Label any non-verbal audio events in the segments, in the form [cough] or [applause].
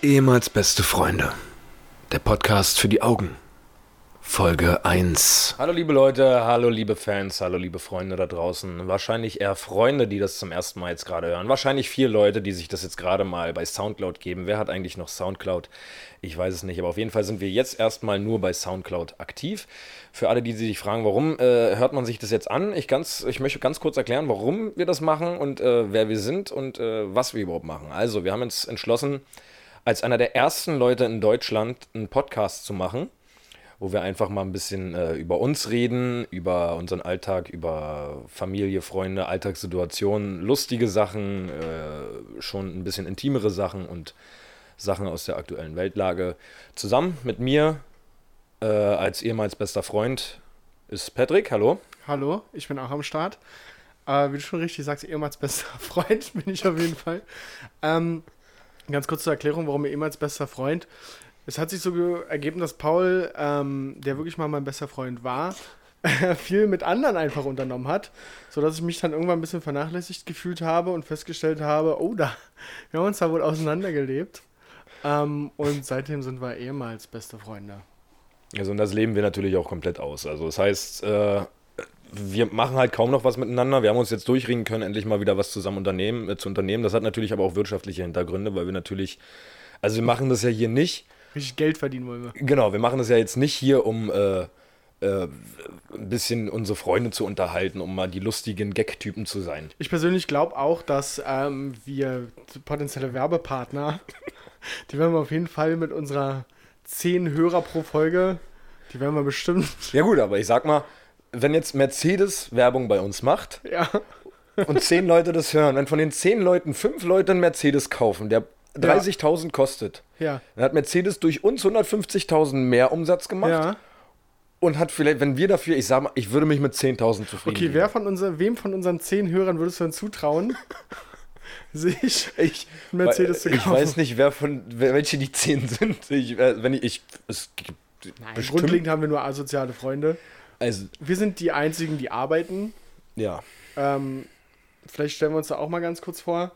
Ehemals beste Freunde. Der Podcast für die Augen. Folge 1. Hallo liebe Leute, hallo liebe Fans, hallo liebe Freunde da draußen. Wahrscheinlich eher Freunde, die das zum ersten Mal jetzt gerade hören. Wahrscheinlich vier Leute, die sich das jetzt gerade mal bei Soundcloud geben. Wer hat eigentlich noch Soundcloud? Ich weiß es nicht, aber auf jeden Fall sind wir jetzt erstmal nur bei Soundcloud aktiv. Für alle, die sich fragen, warum äh, hört man sich das jetzt an? Ich, ganz, ich möchte ganz kurz erklären, warum wir das machen und äh, wer wir sind und äh, was wir überhaupt machen. Also, wir haben uns entschlossen, als einer der ersten Leute in Deutschland einen Podcast zu machen wo wir einfach mal ein bisschen äh, über uns reden, über unseren Alltag, über Familie, Freunde, Alltagssituationen, lustige Sachen, äh, schon ein bisschen intimere Sachen und Sachen aus der aktuellen Weltlage. Zusammen mit mir äh, als ehemals bester Freund ist Patrick. Hallo. Hallo, ich bin auch am Start. Äh, wie du schon richtig sagst, ehemals bester [laughs] Freund bin ich auf jeden Fall. Ähm, ganz kurz zur Erklärung, warum ehemals bester Freund. Es hat sich so ergeben, dass Paul, ähm, der wirklich mal mein bester Freund war, [laughs] viel mit anderen einfach unternommen hat, sodass ich mich dann irgendwann ein bisschen vernachlässigt gefühlt habe und festgestellt habe, oh, da, wir haben uns da wohl auseinandergelebt. Ähm, und seitdem sind wir ehemals beste Freunde. Also und das leben wir natürlich auch komplett aus. Also das heißt, äh, wir machen halt kaum noch was miteinander. Wir haben uns jetzt durchringen können, endlich mal wieder was zusammen unternehmen, äh, zu unternehmen. Das hat natürlich aber auch wirtschaftliche Hintergründe, weil wir natürlich, also wir machen das ja hier nicht, Richtig Geld verdienen wollen wir. Genau, wir machen das ja jetzt nicht hier, um äh, äh, ein bisschen unsere Freunde zu unterhalten, um mal die lustigen Gag-Typen zu sein. Ich persönlich glaube auch, dass ähm, wir potenzielle Werbepartner, die werden wir auf jeden Fall mit unserer 10 Hörer pro Folge, die werden wir bestimmt. Ja gut, aber ich sag mal, wenn jetzt Mercedes Werbung bei uns macht ja. und 10 Leute das hören, wenn von den 10 Leuten 5 Leute einen Mercedes kaufen, der 30.000 kostet. Ja. Dann hat Mercedes durch uns 150.000 mehr Umsatz gemacht. Ja. Und hat vielleicht, wenn wir dafür, ich sag mal, ich würde mich mit 10.000 zufrieden Okay, wer von unser, wem von unseren 10 Hörern würdest du denn zutrauen, [laughs] sich ich, Mercedes zu kaufen? Ich weiß nicht, wer von, welche die 10 sind. Ich, äh, wenn ich, ich es gibt Nein, bestimmt. grundlegend haben wir nur asoziale Freunde. Also, wir sind die einzigen, die arbeiten. Ja. Ähm, vielleicht stellen wir uns da auch mal ganz kurz vor.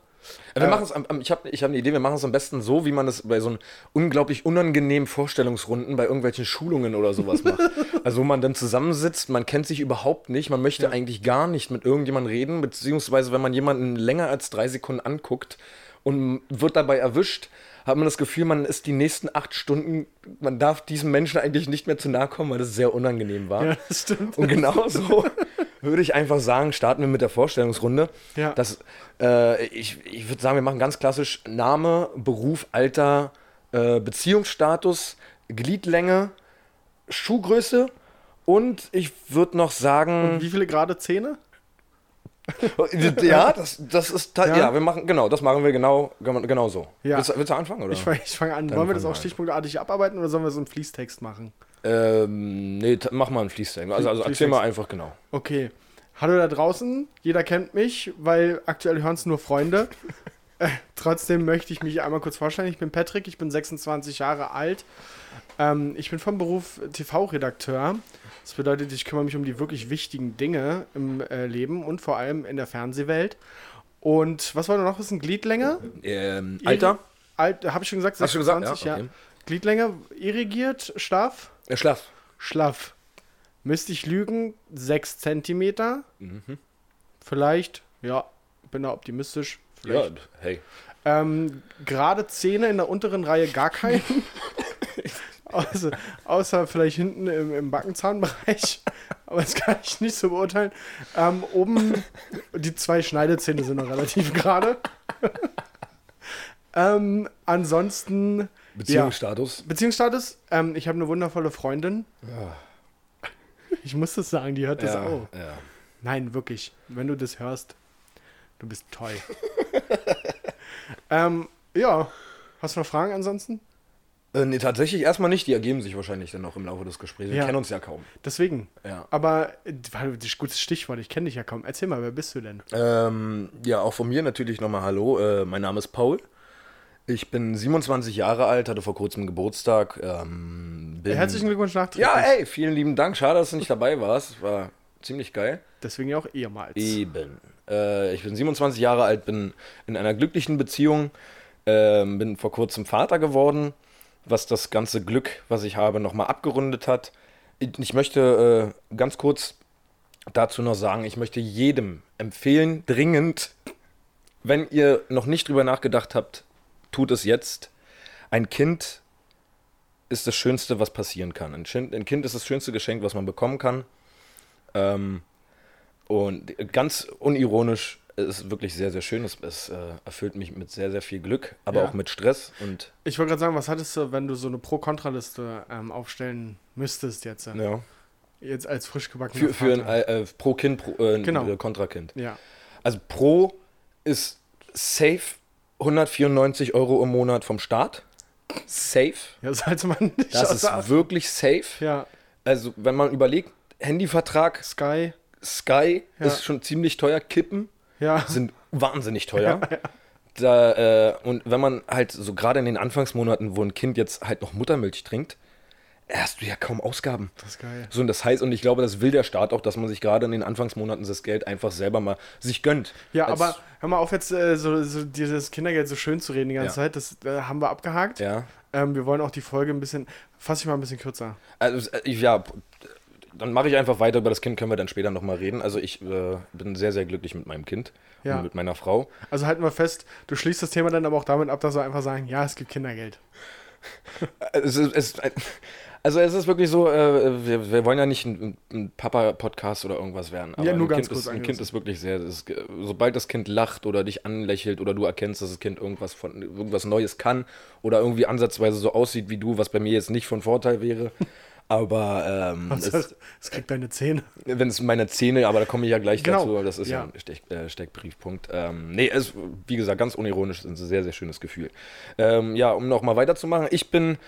Wir äh, machen es, ich habe ich hab eine Idee, wir machen es am besten so, wie man es bei so unglaublich unangenehmen Vorstellungsrunden bei irgendwelchen Schulungen oder sowas macht. [laughs] also wo man dann zusammensitzt, man kennt sich überhaupt nicht, man möchte ja. eigentlich gar nicht mit irgendjemandem reden, beziehungsweise wenn man jemanden länger als drei Sekunden anguckt und wird dabei erwischt, hat man das Gefühl, man ist die nächsten acht Stunden, man darf diesem Menschen eigentlich nicht mehr zu nahe kommen, weil das sehr unangenehm war. Ja, [laughs] das stimmt. Und genau so [laughs] würde ich einfach sagen, starten wir mit der Vorstellungsrunde. Ja. Das, äh, ich ich würde sagen, wir machen ganz klassisch Name, Beruf, Alter, äh, Beziehungsstatus, Gliedlänge, Schuhgröße und ich würde noch sagen. Und wie viele gerade Zähne? [laughs] ja, das, das ist ja? ja? wir machen genau, das machen wir genau, genau so. Ja. Willst, willst du anfangen oder? Ich fange fang an. Dann Wollen wir das auch stichpunktartig abarbeiten oder sollen wir so einen Fließtext machen? Ähm, nee, mach mal einen Fließtext. Also, also erzähl mal einfach genau. Okay. Hallo da draußen, jeder kennt mich, weil aktuell hören es nur Freunde. [laughs] äh, trotzdem möchte ich mich einmal kurz vorstellen. Ich bin Patrick, ich bin 26 Jahre alt. Ähm, ich bin vom Beruf TV-Redakteur. Das bedeutet, ich kümmere mich um die wirklich wichtigen Dinge im äh, Leben und vor allem in der Fernsehwelt. Und was war noch? Was ist ein Gliedlänge? Ähm, Alter? Alt, Habe ich schon gesagt, 26, Hast du gesagt? Ja, okay. ja. Gliedlänge, irrigiert, schlaff? Ja, schlaff. Schlaff. Müsste ich lügen, 6 cm. Mhm. Vielleicht, ja, bin da optimistisch. Vielleicht. Ja, hey. Ähm, Gerade Zähne in der unteren Reihe gar keinen. [laughs] außer, außer vielleicht hinten im, im Backenzahnbereich. [laughs] Aber das kann ich nicht so beurteilen. Ähm, oben, die zwei Schneidezähne sind noch relativ gerade. [laughs] ähm, ansonsten. Beziehungsstatus? Ja, Beziehungsstatus. Ähm, ich habe eine wundervolle Freundin. Ja. Ich muss das sagen, die hört das ja, auch. Ja. Nein, wirklich. Wenn du das hörst, du bist toll. [laughs] ähm, ja. Hast du noch Fragen ansonsten? Äh, nee, tatsächlich erstmal nicht. Die ergeben sich wahrscheinlich dann noch im Laufe des Gesprächs. Wir Ja. kennen uns ja kaum. Deswegen. Ja. Aber, äh, weil das ist ein gutes Stichwort, ich kenne dich ja kaum. Erzähl mal, wer bist du denn? Ähm, ja, auch von mir natürlich nochmal Hallo. Äh, mein Name ist Paul. Ich bin 27 Jahre alt, hatte vor kurzem Geburtstag. Ähm, bin Herzlichen Glückwunsch nachträglich. Ja, ey, vielen lieben Dank. Schade, dass du nicht dabei warst. War ziemlich geil. Deswegen ja auch ehemals. Eben. Äh, ich bin 27 Jahre alt, bin in einer glücklichen Beziehung. Ähm, bin vor kurzem Vater geworden, was das ganze Glück, was ich habe, nochmal abgerundet hat. Ich, möchte äh, ganz kurz dazu noch sagen, ich möchte jedem empfehlen, dringend, wenn ihr noch nicht drüber nachgedacht habt, tut es jetzt. Ein Kind ist das Schönste, was passieren kann. Ein, Kind, ein Kind ist das schönste Geschenk, was man bekommen kann. Ähm, und ganz unironisch, es ist wirklich sehr, sehr schön. Es, es äh, erfüllt mich mit sehr, sehr viel Glück, aber Ja. auch mit Stress. Und Ich wollte gerade sagen, was hattest du, wenn du so eine Pro-Kontra-Liste ähm, aufstellen müsstest jetzt? äh, ja, Jetzt als frisch gebackener für, für ein äh, äh, pro äh, Genau. Kontrakind. Ja. Also pro ist safe 194 Euro im Monat vom Staat. Safe. Ja, sollte man nicht Das ist wirklich safe. Ja, Also, wenn man überlegt, Handyvertrag, Sky. Sky Ja. ist schon ziemlich teuer, Kippen Ja. sind wahnsinnig teuer. Da, äh, und wenn man halt so gerade in den Anfangsmonaten, wo ein Kind jetzt halt noch Muttermilch trinkt, hast du ja kaum Ausgaben. Das ist geil. So, und das heißt, und ich glaube, das will der Staat auch, dass man sich gerade in den Anfangsmonaten das Geld einfach selber mal sich gönnt. Ja, Als- aber hör mal auf, jetzt äh, so, so dieses Kindergeld so schön zu reden die ganze Ja. Zeit. Das äh, haben wir abgehakt. Ja. Ähm, wir wollen auch die Folge ein bisschen, fasse ich mal ein bisschen kürzer. Also, äh, ja, dann mache ich einfach weiter. Über das Kind können wir dann später nochmal reden. Also, ich äh, bin sehr, sehr glücklich mit meinem Kind Ja. und mit meiner Frau. Also halten wir fest, du schließt das Thema dann aber auch damit ab, dass wir einfach sagen, ja, es gibt Kindergeld. [laughs] Es ist, es, also es ist wirklich so, äh, wir, wir wollen ja nicht ein, ein Papa-Podcast oder irgendwas werden. Aber Ja, nur ein, ganz kind kurz ist, ein Kind ist wirklich sehr, ist, sobald das Kind lacht oder dich anlächelt oder du erkennst, dass das Kind irgendwas von irgendwas Neues kann oder irgendwie ansatzweise so aussieht wie du, was bei mir jetzt nicht von Vorteil wäre. Aber ähm, [laughs] es, heißt, es kriegt deine Zähne. wenn es meine Zähne, aber da komme ich ja gleich Genau. dazu, das ist ja, Ja. ein Steck, äh, Steckbriefpunkt. Ähm, nee, es, wie gesagt, ganz unironisch, ist ein sehr, sehr schönes Gefühl. Ähm, ja, um nochmal weiterzumachen, ich bin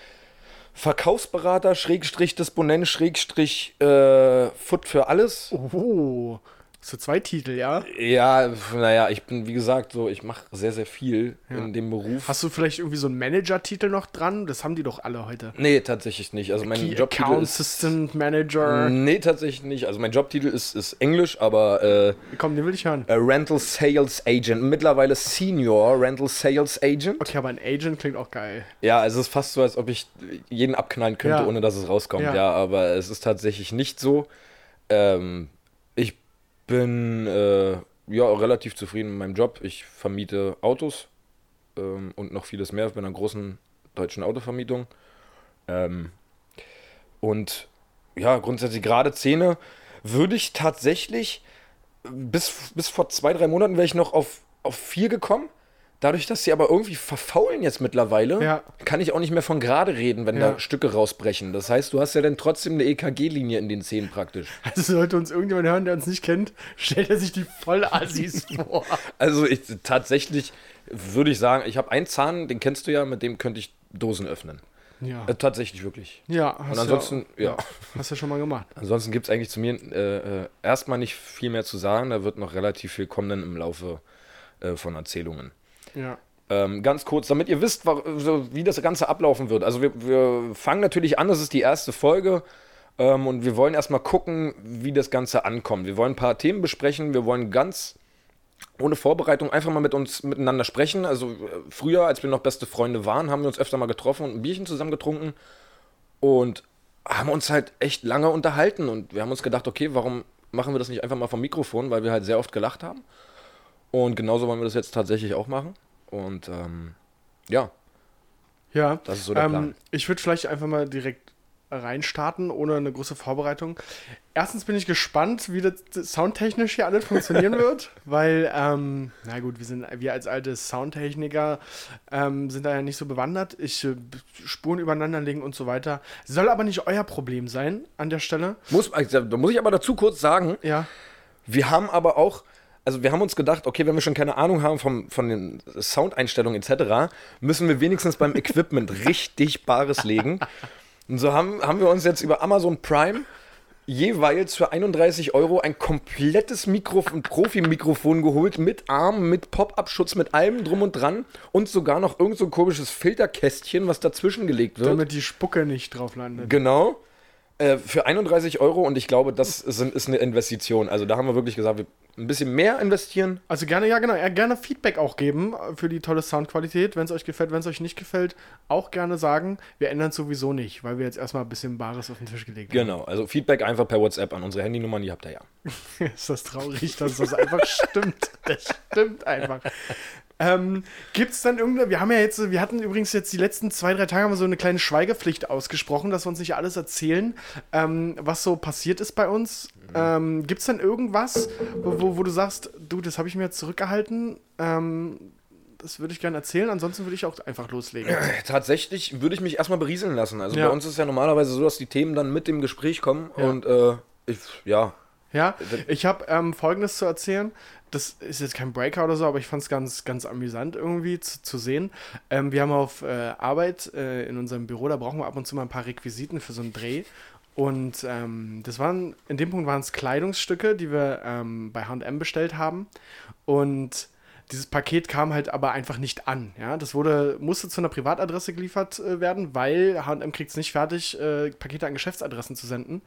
Verkaufsberater, Schrägstrich Disponent, Schrägstrich äh, Foot für alles. Oh, so zwei Titel, ja? Ja, naja, ich bin, wie gesagt, so, ich mache sehr, sehr viel Ja. in dem Beruf. Hast du vielleicht irgendwie so einen Manager-Titel noch dran? Das haben die doch alle heute. nee, tatsächlich nicht. Also mein Key Jobtitel Account ist. Assistant Manager. Nee, tatsächlich nicht. Also mein Jobtitel ist, ist Englisch, aber äh, Komm, den will ich hören. äh, Rental Sales Agent. Mittlerweile Senior Rental Sales Agent. Okay, aber ein Agent klingt auch geil. Ja, es ist fast so, als ob ich jeden abknallen könnte, Ja. ohne dass es rauskommt. Ja. Ja, aber es ist tatsächlich nicht so. Ähm, bin äh, ja relativ zufrieden mit meinem Job. Ich vermiete Autos ähm, und noch vieles mehr bei einer großen deutschen Autovermietung. Ähm, und ja, grundsätzlich gerade Zähne würde ich tatsächlich bis, bis vor zwei, drei Monaten wäre ich noch auf, auf vier gekommen. Dadurch, dass sie aber irgendwie verfaulen jetzt mittlerweile, Ja. kann ich auch nicht mehr von gerade reden, wenn Ja. da Stücke rausbrechen. Das heißt, du hast ja dann trotzdem eine EKG-Linie in den Zähnen praktisch. [laughs] Also sollte uns irgendjemand hören, der uns nicht kennt, stellt er sich die Vollassis [laughs] vor. Also ich, tatsächlich würde ich sagen, ich habe einen Zahn, den kennst du ja, mit dem könnte ich Dosen öffnen. Ja. Äh, tatsächlich wirklich. Ja, hast Und ansonsten, ja, ja. [laughs] Hast du schon mal gemacht. Ansonsten gibt es eigentlich zu mir äh, äh, erstmal nicht viel mehr zu sagen. Da wird noch relativ viel kommen dann im Laufe äh, von Erzählungen. Ja. Ähm, ganz kurz, damit ihr wisst, wie das Ganze ablaufen wird. Also wir, wir fangen natürlich an, das ist die erste Folge ähm, und wir wollen erstmal gucken, wie das Ganze ankommt. Wir wollen ein paar Themen besprechen, wir wollen ganz ohne Vorbereitung einfach mal mit uns miteinander sprechen. Also äh, früher, als wir noch beste Freunde waren, haben wir uns öfter mal getroffen und ein Bierchen zusammen getrunken und haben uns halt echt lange unterhalten und wir haben uns gedacht, okay, warum machen wir das nicht einfach mal vom Mikrofon, weil wir halt sehr oft gelacht haben. Und genauso wollen wir das jetzt tatsächlich auch machen. Und ähm, ja, Ja. Das ist so der ähm, Plan. Ich würde vielleicht einfach mal direkt reinstarten, ohne eine große Vorbereitung. Erstens bin ich gespannt, wie das soundtechnisch hier alles funktionieren [laughs] wird, weil, ähm, na gut, wir sind, wir als alte Soundtechniker ähm, sind da ja nicht so bewandert. Ich äh, Spuren übereinander legen und so weiter. Soll aber nicht euer Problem sein an der Stelle. muss, also, da muss ich aber dazu kurz sagen, Ja. wir haben aber auch, also wir haben uns gedacht, okay, wenn wir schon keine Ahnung haben vom, von den Soundeinstellungen etc., müssen wir wenigstens beim Equipment [laughs] richtig Bares legen. Und so haben, haben wir uns jetzt über Amazon Prime jeweils für 31 Euro ein komplettes Mikrofon, Profi-Mikrofon geholt, mit Arm, mit Pop-Up-Schutz, mit allem drum und dran und sogar noch irgend so ein komisches Filterkästchen, was dazwischen gelegt wird. Damit die Spucke nicht drauf landet. Genau. Äh, für 31 Euro und ich glaube, das sind, ist eine Investition. Also da haben wir wirklich gesagt, wir ein bisschen mehr investieren. Also gerne, ja genau, ja, gerne Feedback auch geben äh, für die tolle Soundqualität, wenn es euch gefällt, wenn es euch nicht gefällt, auch gerne sagen. Wir ändern es sowieso nicht, weil wir jetzt erstmal ein bisschen Bares auf den Tisch gelegt haben. Genau, also Feedback einfach per WhatsApp an unsere Handynummern, die habt ihr ja. [laughs] ist das traurig, dass das einfach [laughs] stimmt. Das stimmt einfach. Ähm, Gibt es dann irgendeine, wir haben ja jetzt, wir hatten übrigens jetzt die letzten zwei, drei Tage haben wir so eine kleine Schweigepflicht ausgesprochen, dass wir uns nicht alles erzählen, ähm, was so passiert ist bei uns. Ähm, Gibt es dann irgendwas, wo, wo, wo du sagst, du, das habe ich mir jetzt zurückgehalten, ähm, das würde ich gerne erzählen, ansonsten würde ich auch einfach loslegen. Tatsächlich würde ich mich erstmal berieseln lassen. Also Ja. bei uns ist es ja normalerweise so, dass die Themen dann mit dem Gespräch kommen Ja. und äh, ich, ja, Ja, ich habe ähm, Folgendes zu erzählen. Das ist jetzt kein Breaker oder so, aber ich fand es ganz, ganz amüsant irgendwie zu, zu sehen. Ähm, wir haben auf äh, Arbeit äh, in unserem Büro, da brauchen wir ab und zu mal ein paar Requisiten für so einen Dreh. Und ähm, das waren, in dem Punkt waren es Kleidungsstücke, die wir ähm, bei HM bestellt haben. Und dieses Paket kam halt aber einfach nicht an. Ja, das wurde, musste zu einer Privatadresse geliefert äh, werden, weil HM kriegt es nicht fertig, äh, Pakete an Geschäftsadressen zu senden.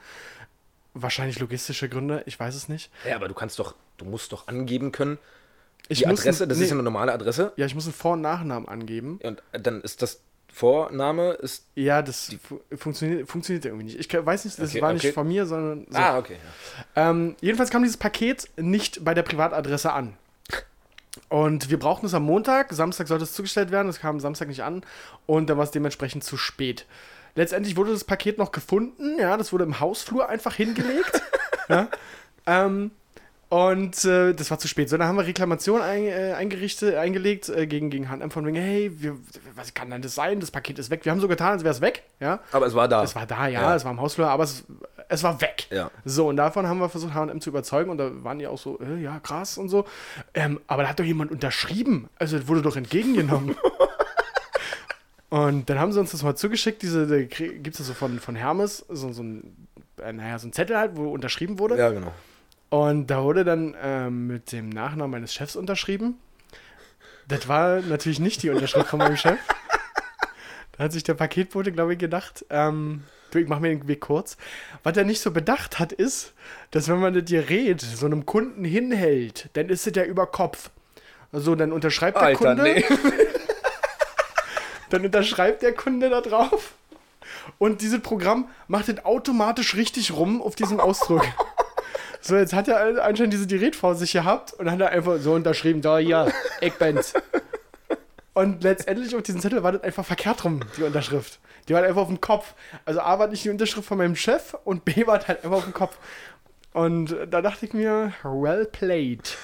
Wahrscheinlich logistische Gründe, ich weiß es nicht. ja, aber du kannst doch, du musst doch angeben können, Ich die Adresse, ein- das nee, ist ja eine normale Adresse Ja, ich muss einen Vor- und Nachnamen angeben. und dann ist das Vorname ist Ja, das fu funktioniert, funktioniert irgendwie nicht. Ich weiß nicht, das Okay, war nicht okay. von mir, sondern. So. Ah, okay. Ähm, jedenfalls kam dieses Paket nicht bei der Privatadresse an. Und wir brauchten es am Montag. Samstag sollte es zugestellt werden. Es kam Samstag nicht an. Und dann war es dementsprechend zu spät. Letztendlich wurde das Paket noch gefunden. Ja, das wurde im Hausflur einfach hingelegt. [laughs] ja. ähm, und äh, das war zu spät. So, dann haben wir Reklamation ein, äh, eingerichtet, eingelegt äh, gegen, gegen H&M von wegen, hey, wir, was kann denn das sein? Das Paket ist weg. Wir haben so getan, als wäre es weg. Ja. Aber es war da. Es war da, ja, Ja. es war im Hausflur, aber es, es war weg. Ja. So, und davon haben wir versucht, HM zu überzeugen und da waren die auch so, äh, ja, krass und so. Ähm, aber da hat doch jemand unterschrieben. Also, das wurde doch entgegengenommen. [laughs] und dann haben sie uns das mal zugeschickt, diese, gibt es so von, von Hermes, so, so ein, äh, naja, so ein Zettel halt, wo unterschrieben wurde. ja, genau. Und da wurde dann ähm, mit dem Nachnamen meines Chefs unterschrieben. Das war natürlich nicht die Unterschrift von meinem Chef. Da hat sich der Paketbote, glaube ich, gedacht, ähm, du, ich mache mir den Weg kurz. Was er nicht so bedacht hat, ist, dass wenn man das Gerät so einem Kunden hinhält, dann ist es ja über Kopf. Also dann unterschreibt der Alter, Kunde, nee. dann unterschreibt der Kunde da drauf und dieses Programm macht es automatisch richtig rum auf diesen Ausdruck. So, jetzt hat er anscheinend diese Gerät vor sich gehabt und hat er einfach so unterschrieben, da, ja, ich bin's. Und letztendlich auf diesem Zettel war das einfach verkehrt rum, die Unterschrift. Die war einfach auf dem Kopf. Also A war nicht die Unterschrift von meinem Chef und B war halt einfach auf dem Kopf. Und da dachte ich mir, well played.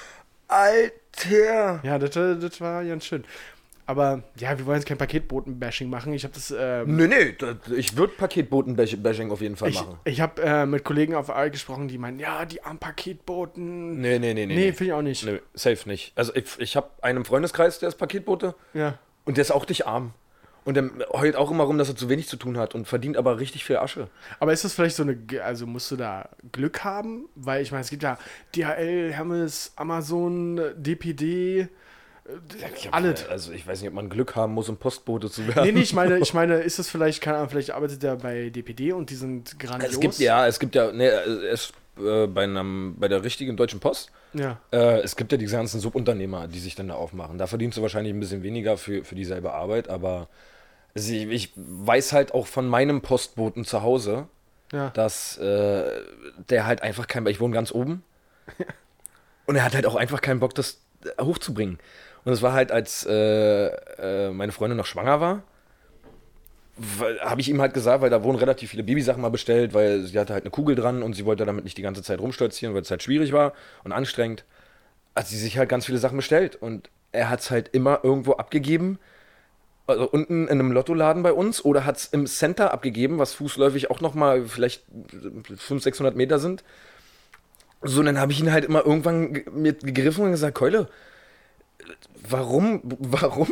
Alter. Ja, das, das war ganz schön. Aber ja, wir wollen jetzt kein Paketboten-Bashing machen. Ich habe das. Ähm, Nee, nee, das- ich würde Paketboten-Bashing auf jeden Fall ich machen. ich habe äh, mit Kollegen auf Arbeit gesprochen, die meinen, ja, die armen Paketboten. Nee, nee, nee, nee. Nee, finde ich auch nicht. Nö, safe nicht. Also ich, ich habe einen Freundeskreis, der ist Paketbote Ja. und der ist auch dich arm. Und der heult auch immer rum, dass er zu wenig zu tun hat und verdient aber richtig viel Asche. Aber ist das vielleicht so eine, also musst du da Glück haben? Weil ich meine, es gibt ja DHL, Hermes, Amazon, DPD, äh, alles. Also ich weiß nicht, ob man Glück haben muss, um Postbote zu werden. Nee, nee, ich meine, [laughs] ich meine, ist das vielleicht, keine Ahnung, vielleicht arbeitet er bei DPD und die sind grandios. Es gibt ja, es gibt ja, nee, es, äh, bei, einem, bei der richtigen Deutschen Post, Ja. äh, es gibt ja die ganzen Subunternehmer, die sich dann da aufmachen. Da verdienst du wahrscheinlich ein bisschen weniger für, für dieselbe Arbeit, aber sie, ich weiß halt auch von meinem Postboten zu Hause, Ja. dass äh, der halt einfach kein, ich wohne ganz oben [laughs] und er hat halt auch einfach keinen Bock, das äh, hochzubringen. Und es war halt, als äh, äh, meine Freundin noch schwanger war, habe ich ihm halt gesagt, weil da wurden relativ viele Babysachen mal bestellt, weil sie hatte halt eine Kugel dran und sie wollte damit nicht die ganze Zeit rumstolzieren, weil es halt schwierig war und anstrengend. Hat sie sich halt ganz viele Sachen bestellt und er hat es halt immer irgendwo abgegeben. Also unten in einem Lottoladen bei uns oder hat es im Center abgegeben, was fußläufig auch nochmal vielleicht 500, 600 Meter sind. So, und dann habe ich ihn halt immer irgendwann ge- mir gegriffen und gesagt, Keule, warum, warum,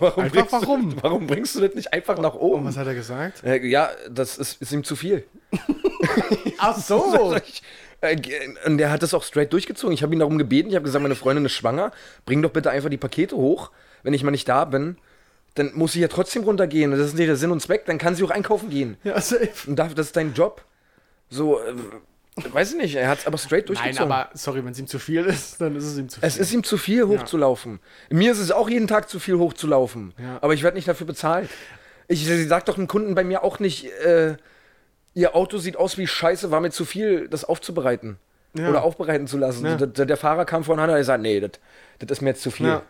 warum, Einfach bringst warum? Du, warum bringst du das nicht einfach nach Und oben? was hat er gesagt? Ja, das ist, ist ihm zu viel. [laughs] Ach so. [laughs] Äh, und der hat das auch straight durchgezogen. Ich habe ihn darum gebeten. Ich habe gesagt, meine Freundin ist schwanger. Bring doch bitte einfach die Pakete hoch. Wenn ich mal nicht da bin, dann muss sie ja trotzdem runtergehen. Das ist nicht der Sinn und Zweck. Dann kann sie auch einkaufen gehen. Ja, safe. Und das ist dein Job. So, äh, weiß ich nicht, er hat es aber straight Nein, durchgezogen. aber sorry, wenn es ihm zu viel ist, dann ist es ihm zu viel. es ist ihm zu viel hochzulaufen. Mir ist es auch jeden Tag zu viel hochzulaufen. Ja. Aber ich werde nicht dafür bezahlt. Ich, ich sag doch dem Kunden bei mir auch nicht, äh, ihr Auto sieht aus wie Scheiße, war mir zu viel, das aufzubereiten. Ja. Oder aufbereiten zu lassen. Ja. Der, der, Fahrer kam vorne an und hat gesagt, nee, das ist mir jetzt zu viel. ja.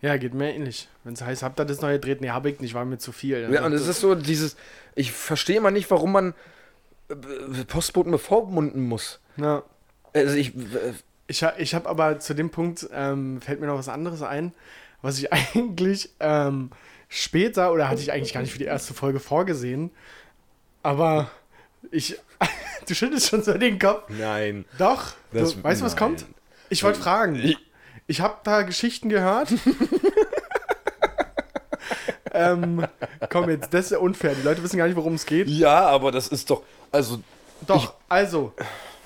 ja, geht mir ähnlich. Wenn es heißt, habt ihr das neue dreht? Nee, hab ich nicht, war mir zu viel. Ja, und sagt es ist so dieses, ich verstehe mal nicht, warum man Postboten bevormunden muss. Ja. Also ich, äh, Ich, ich habe aber zu dem Punkt, ähm, fällt mir noch was anderes ein, was ich [laughs] eigentlich ähm, später, oder hatte ich eigentlich gar nicht für die erste Folge vorgesehen, aber ich, [laughs] du schüttelst schon so den Kopf. nein. Doch, Das- du, weißt du, was kommt? Ich wollte fragen. Ich- Ich habe da Geschichten gehört. [laughs] ähm, komm jetzt, das ist ja unfair. Die Leute wissen gar nicht, worum es geht. Ja, aber das ist doch, also, Doch, also,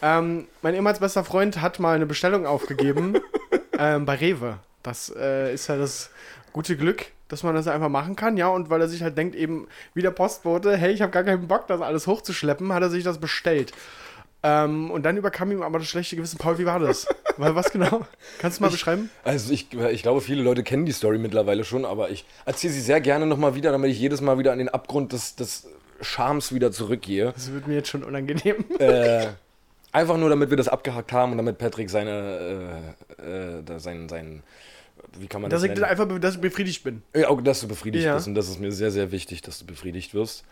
ähm, mein ehemals bester Freund hat mal eine Bestellung aufgegeben [laughs] ähm, bei Rewe. Das äh, ist ja das gute Glück, dass man das einfach machen kann, ja. Und weil er sich halt denkt, eben wie der Postbote, hey, ich habe gar keinen Bock, das alles hochzuschleppen, hat er sich das bestellt. Ähm, und dann überkam ihm aber das schlechte Gewissen. Paul, wie war das? [laughs] Weil was genau? Kannst du mal beschreiben? also ich, ich glaube, viele Leute kennen die Story mittlerweile schon, aber ich erzähle sie sehr gerne nochmal wieder, damit ich jedes Mal wieder an den Abgrund des, des Charmes wieder zurückgehe. Das wird mir jetzt schon unangenehm. äh, einfach nur, damit wir das abgehakt haben und damit Patrick seine, äh, äh, da sein, sein, wie kann man Dass das ich nennen? einfach dass ich befriedigt bin. Ja, auch, dass du befriedigt Ja. bist und das ist mir sehr, sehr wichtig, dass du befriedigt wirst.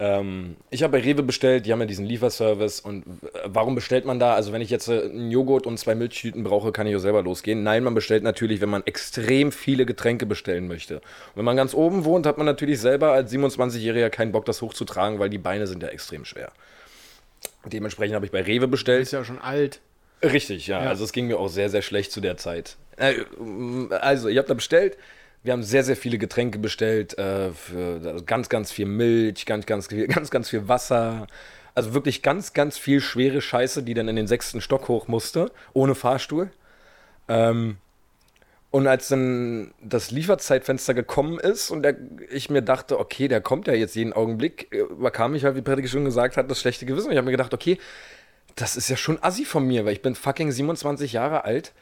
Ähm, ich habe bei Rewe bestellt, die haben ja diesen Lieferservice und äh, warum bestellt man da? Also wenn ich jetzt äh, einen Joghurt und zwei Milchtüten brauche, kann ich auch selber losgehen. Nein, man bestellt natürlich, wenn man extrem viele Getränke bestellen möchte. Und wenn man ganz oben wohnt, hat man natürlich selber als 27-Jähriger keinen Bock, das hochzutragen, weil die Beine sind ja extrem schwer. Dementsprechend habe ich bei Rewe bestellt. Ist ja schon alt. Richtig, ja. Ja. Also es ging mir auch sehr, sehr schlecht zu der Zeit. Äh, also, ich habe da bestellt. Wir haben sehr, sehr viele Getränke bestellt. Äh, für ganz, ganz viel Milch, ganz, ganz viel, [laughs] ganz, ganz viel Wasser. Also wirklich ganz, ganz viel schwere Scheiße, die dann in den sechsten Stock hoch musste, ohne Fahrstuhl. Ähm, und als dann das Lieferzeitfenster gekommen ist und der, ich mir dachte, okay, der kommt ja jetzt jeden Augenblick, überkam ich halt, wie Patrick schon gesagt hat, das schlechte Gewissen. Ich habe mir gedacht, okay, das ist ja schon assi von mir, weil ich bin fucking 27 Jahre alt.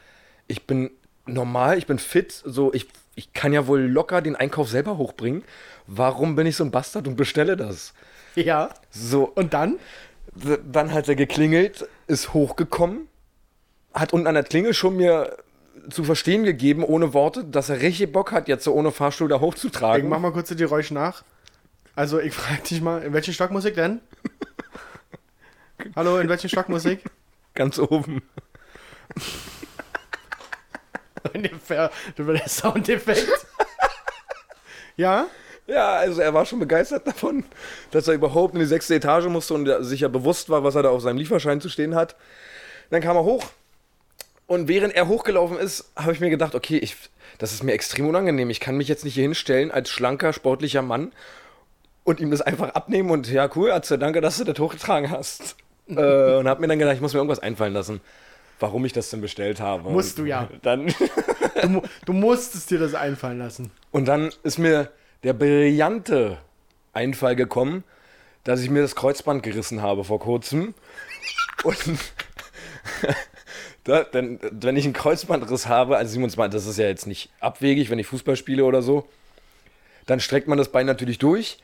Ich bin normal, ich bin fit, so ich, ich kann ja wohl locker den Einkauf selber hochbringen. Warum bin ich so ein Bastard und bestelle das? Ja. So, Und dann? Dann hat er geklingelt, ist hochgekommen, hat unten an der Klingel schon mir zu verstehen gegeben, ohne Worte, dass er richtig Bock hat, jetzt so ohne Fahrstuhl da Ich hochzutragen. mach mal kurz die Geräusche nach. Also, ich frage dich mal, in welchen Stock muss ich denn? [laughs] Hallo, in welchen Stock muss ich? Ganz oben. Ungefähr, das war der Soundeffekt. [laughs] ja? Ja, also er war schon begeistert davon, dass er überhaupt in die sechste Etage musste und sich ja bewusst war, was er da auf seinem Lieferschein zu stehen hat. Dann kam er hoch und während er hochgelaufen ist, habe ich mir gedacht, okay, ich, das ist mir extrem unangenehm. Ich kann mich jetzt nicht hier hinstellen als schlanker, sportlicher Mann und ihm das einfach abnehmen und ja, cool, Atze, danke, dass du das hochgetragen hast. [laughs] äh, und habe mir dann gedacht, ich muss mir irgendwas einfallen lassen, warum ich das denn bestellt habe. Musst du ja. Dann [laughs] Du, du musstest dir das einfallen lassen. Und dann ist mir der brillante Einfall gekommen, dass ich mir das Kreuzband gerissen habe vor kurzem. Und [laughs] da, denn, wenn ich einen Kreuzbandriss habe, also 27, das ist ja jetzt nicht abwegig, wenn ich Fußball spiele oder so, dann streckt man das Bein natürlich durch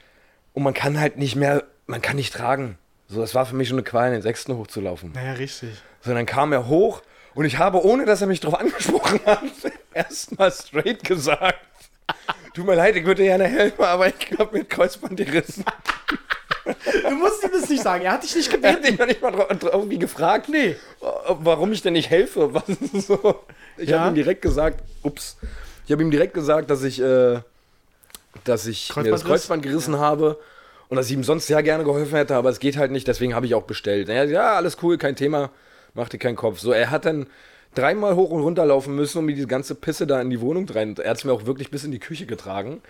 und man kann halt nicht mehr, man kann nicht tragen. So, das war für mich schon eine Qual, den sechsten hochzulaufen. Naja, richtig. So, dann kam er hoch und ich habe, ohne dass er mich darauf angesprochen hat, [laughs] erstmal straight gesagt: Tut mir leid, ich würde gerne helfen, aber ich habe mir ein Kreuzband gerissen. Du musst ihm das nicht sagen, er hat dich nicht [laughs] Er gebeten. hat mich noch nicht mal irgendwie gefragt, Nee. warum ich denn nicht helfe. [laughs] Was ist so? Ich Ja. habe ihm direkt gesagt: Ups. Ich habe ihm direkt gesagt, dass ich, äh, dass ich mir das? Kreuzband gerissen habe. Und dass ich ihm sonst sehr gerne geholfen hätte, aber es geht halt nicht, deswegen habe ich auch bestellt. Er, ja, alles cool, kein Thema, mach dir keinen Kopf. So, er hat dann dreimal hoch und runter laufen müssen, um mir die ganze Pisse da in die Wohnung rein. Er hat es mir auch wirklich bis in die Küche getragen.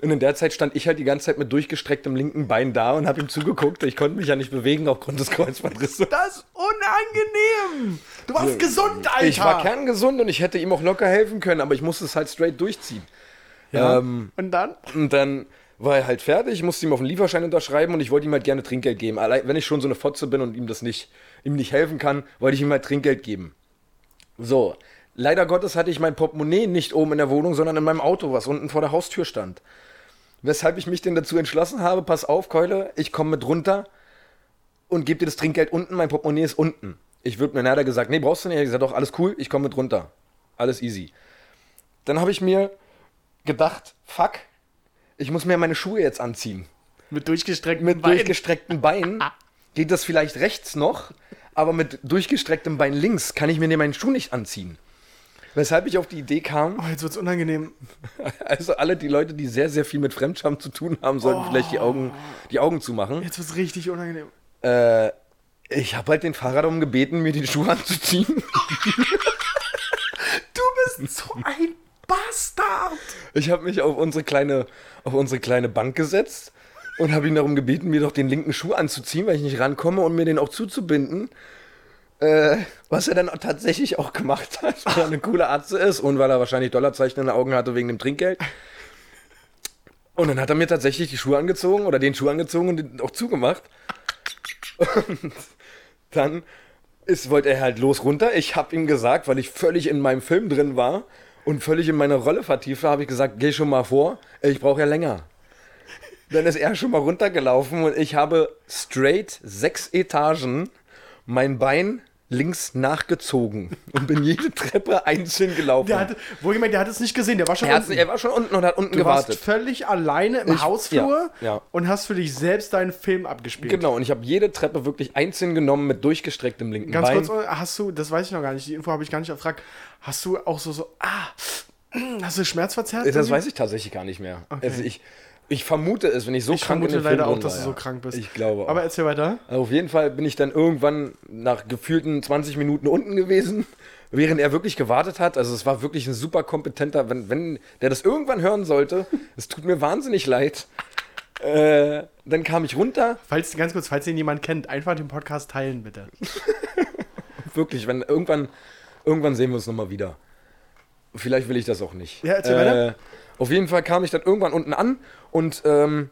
Und in der Zeit stand ich halt die ganze Zeit mit durchgestrecktem linken Bein da und habe ihm zugeguckt. Ich konnte mich ja nicht bewegen aufgrund des Kreuzbandrisses. Das ist unangenehm. Du warst gesund, Alter. Ich war kerngesund und ich hätte ihm auch locker helfen können, aber ich musste es halt straight durchziehen. Ja. Ähm, Und dann? und dann war er halt fertig, musste ihm auf den Lieferschein unterschreiben und ich wollte ihm halt gerne Trinkgeld geben. Allein, wenn ich schon so eine Fotze bin und ihm das nicht, ihm nicht helfen kann, wollte ich ihm halt Trinkgeld geben. So. Leider Gottes hatte ich mein Portemonnaie nicht oben in der Wohnung, sondern in meinem Auto, was unten vor der Haustür stand. Weshalb ich mich denn dazu entschlossen habe, pass auf, Keule, ich komme mit runter und gebe dir das Trinkgeld unten, mein Portemonnaie ist unten. Ich würde mir leider gesagt, nee, brauchst du nicht. Ich gesagt, doch, alles cool, ich komme mit runter. Alles easy. Dann habe ich mir gedacht, fuck, ich muss mir meine Schuhe jetzt anziehen. Mit durchgestreckten Mit durchgestreckten Beinen geht das vielleicht rechts noch, aber mit durchgestrecktem Bein links kann ich mir meinen Schuh nicht anziehen. Weshalb ich auf die Idee kam, Oh, jetzt wird's unangenehm. [laughs] also alle die Leute, die sehr, sehr viel mit Fremdscham zu tun haben, sollten vielleicht die Augen, die Augen zumachen. Jetzt wird's richtig unangenehm. Äh, ich habe halt den Fahrer darum gebeten, mir die Schuhe anzuziehen. [laughs] Du bist so ein Bastard. Ich habe mich auf unsere kleine, auf unsere kleine Bank gesetzt und habe ihn darum gebeten, mir doch den linken Schuh anzuziehen, weil ich nicht rankomme und mir den auch zuzubinden. Äh, was er dann tatsächlich auch gemacht hat, [laughs] weil er eine coole Arzt ist und weil er wahrscheinlich Dollarzeichen in den Augen hatte wegen dem Trinkgeld. Und dann hat er mir tatsächlich die Schuhe angezogen oder den Schuh angezogen und den auch zugemacht. Und dann ist, wollte er halt los runter. Ich habe ihm gesagt, weil ich völlig in meinem Film drin war und völlig in meine Rolle vertieft war, habe ich gesagt, geh schon mal vor, ich brauche ja länger. Dann ist er schon mal runtergelaufen und ich habe straight sechs Etagen mein Bein links nachgezogen und bin jede Treppe einzeln gelaufen. Der hatte, wo jemand, der hat es nicht gesehen, der war schon er, hat, unten. er war schon unten und hat unten Du gewartet. warst völlig alleine im Ich- Hausflur ja, ja. und hast für dich selbst deinen Film abgespielt. Genau, und ich habe jede Treppe wirklich einzeln genommen mit durchgestrecktem linken Ganz Bein. kurz, hast du, das weiß ich noch gar nicht, die Info habe ich gar nicht erfragt, hast du auch so, so, ah, [clears throat] hast du Schmerzverzerrt? das weiß ich tatsächlich gar nicht mehr. Also ich, ich vermute es, wenn ich so Ich krank vermute in den Film leider auch, dass war, du so krank bist. Ich glaube auch. Aber erzähl weiter. Also auf jeden Fall bin ich dann irgendwann nach gefühlten 20 Minuten unten gewesen, während er wirklich gewartet hat. Also es war wirklich ein super kompetenter, wenn, wenn der das irgendwann hören sollte, [laughs] es tut mir wahnsinnig leid. Äh, dann kam ich runter, Falls, ganz kurz, falls ihn jemand kennt, einfach den Podcast teilen, bitte. [laughs] wirklich, wenn irgendwann, irgendwann sehen wir uns nochmal wieder. Vielleicht will ich das auch nicht. Ja, erzähl weiter. Auf jeden Fall kam ich dann irgendwann unten an und ähm,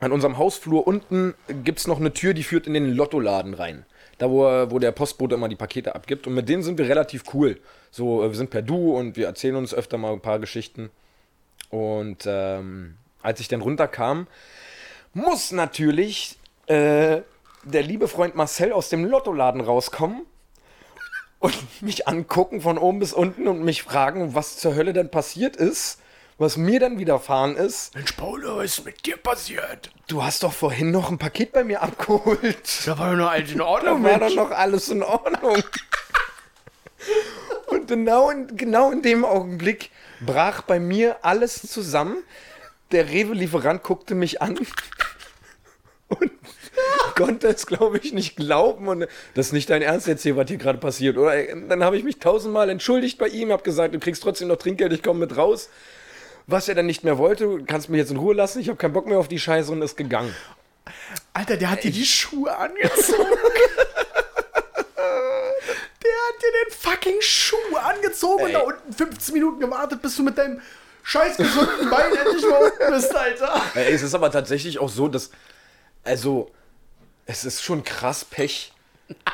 an unserem Hausflur unten gibt es noch eine Tür, die führt in den Lottoladen rein. Da, wo, wo der Postbote immer die Pakete abgibt. Und mit denen sind wir relativ cool. So, äh, wir sind per Du und wir erzählen uns öfter mal ein paar Geschichten. Und ähm, als ich dann runterkam, muss natürlich äh, der liebe Freund Marcel aus dem Lottoladen rauskommen und [laughs] mich angucken von oben bis unten und mich fragen, was zur Hölle denn passiert ist, was mir dann widerfahren ist. Mensch, Paulo, was ist mit dir passiert? Du hast doch vorhin noch ein Paket bei mir abgeholt. Da war doch noch alles in Da Ordnung, war doch noch alles in Ordnung. Und genau in, genau in dem Augenblick brach bei mir alles zusammen. Der Rewe-Lieferant guckte mich an und [laughs] konnte es, glaube ich, nicht glauben. Und das ist nicht dein Ernst jetzt hier, was hier gerade passiert. Oder dann habe ich mich tausendmal entschuldigt bei ihm, habe gesagt, du kriegst trotzdem noch Trinkgeld, ich komme mit raus. Was er dann nicht mehr wollte, du kannst mich jetzt in Ruhe lassen, ich habe keinen Bock mehr auf die Scheiße und ist gegangen. Alter, der hat dir die Schuhe angezogen. [laughs] der hat dir den fucking Schuh angezogen und Ey. da unten 15 Minuten gewartet, bis du mit deinem scheiß gesunden Bein endlich mal unten bist, Alter. Ey, es ist aber tatsächlich auch so, dass. Also, es ist schon krass Pech,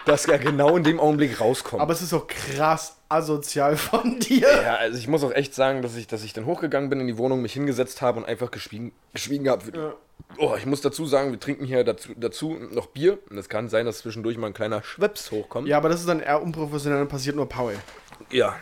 dass er genau in dem Augenblick rauskommt. Aber es ist auch krass asozial von dir. ja, also ich muss auch echt sagen, dass ich, dass ich dann hochgegangen bin in die Wohnung, mich hingesetzt habe und einfach geschwiegen, geschwiegen habe. Oh, ich muss dazu sagen, wir trinken hier dazu, dazu noch Bier. Und es kann sein, dass zwischendurch mal ein kleiner Schweps hochkommt. Ja, aber das ist dann eher unprofessionell und passiert nur Paul. ja.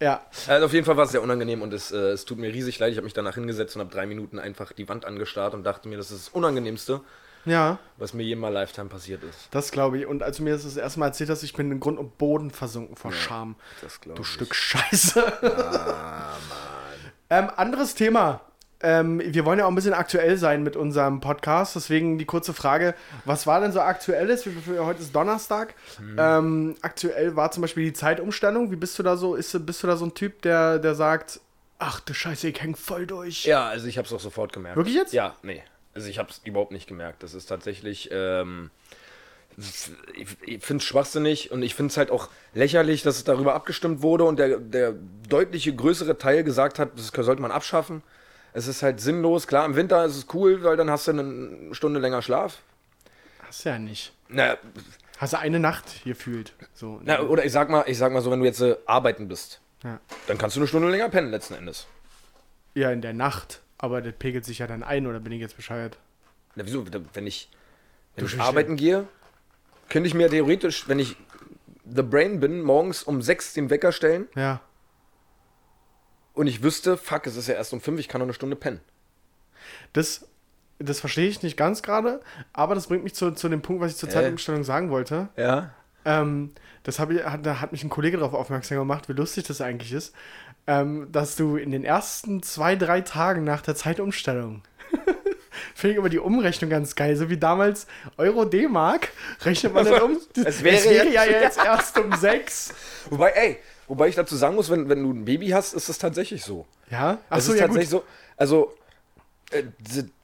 Ja. Also auf jeden Fall war es sehr unangenehm und es, äh, es tut mir riesig leid. Ich habe mich danach hingesetzt und habe drei Minuten einfach die Wand angestarrt und dachte mir, das ist das Unangenehmste, Ja, was mir je in meiner Lifetime passiert ist. das glaube ich. Und als du mir das das erste Mal erzählt hast, ich bin in Grund und Boden versunken vor Scham. Das glaube Du Stück Scheiße. [laughs] ähm, anderes Thema. Ähm, wir wollen ja auch ein bisschen aktuell sein mit unserem Podcast. Deswegen die kurze Frage: Was war denn so aktuelles? Heute ist Donnerstag. Ähm, aktuell war zum Beispiel die Zeitumstellung. Wie bist du da so? Ist, bist du da so ein Typ, der, der sagt: Ach du Scheiße, ich häng voll durch? Ja, also ich habe es auch sofort gemerkt. Wirklich jetzt? Ja, nee. Also ich habe es überhaupt nicht gemerkt. Das ist tatsächlich, ähm, ich, finde es schwachsinnig und ich finde es halt auch lächerlich, dass es darüber abgestimmt wurde und der, der deutliche größere Teil gesagt hat, das sollte man abschaffen. Es ist halt sinnlos. Klar, im Winter ist es cool, weil dann hast du eine Stunde länger Schlaf. Hast du ja nicht. Na, Hast du eine Nacht gefühlt. So. na, oder ich sag mal, ich sag mal so, wenn du jetzt äh, arbeiten bist, ja. dann kannst du eine Stunde länger pennen letzten Endes. ja, in der Nacht. Aber das pegelt sich ja dann ein, oder bin ich jetzt bescheuert? Na, wieso? Wenn ich, wenn ich arbeiten gehe, könnte ich mir theoretisch, wenn ich The Brain bin, morgens um 6 den Wecker stellen Ja. und ich wüsste, fuck, es ist ja erst um 5, ich kann noch eine Stunde pennen. Das, das verstehe ich nicht ganz gerade, aber das bringt mich zu, zu dem Punkt, was ich zur Äh. Zeitumstellung sagen wollte. Ja. Ähm, das hab ich, hat, da hat mich ein Kollege darauf aufmerksam gemacht, wie lustig das eigentlich ist, ähm, dass du in den ersten zwei, drei Tagen nach der Zeitumstellung [laughs] finde ich aber die Umrechnung ganz geil. So wie damals Euro D-Mark rechnet man dann um. [laughs] Es wäre ja jetzt- jetzt [laughs] erst um sechs. Wobei, ey, wobei ich dazu sagen muss, wenn, wenn du ein Baby hast, ist es tatsächlich so. Ja? Es Achso, ist ja tatsächlich gut. so, also, äh,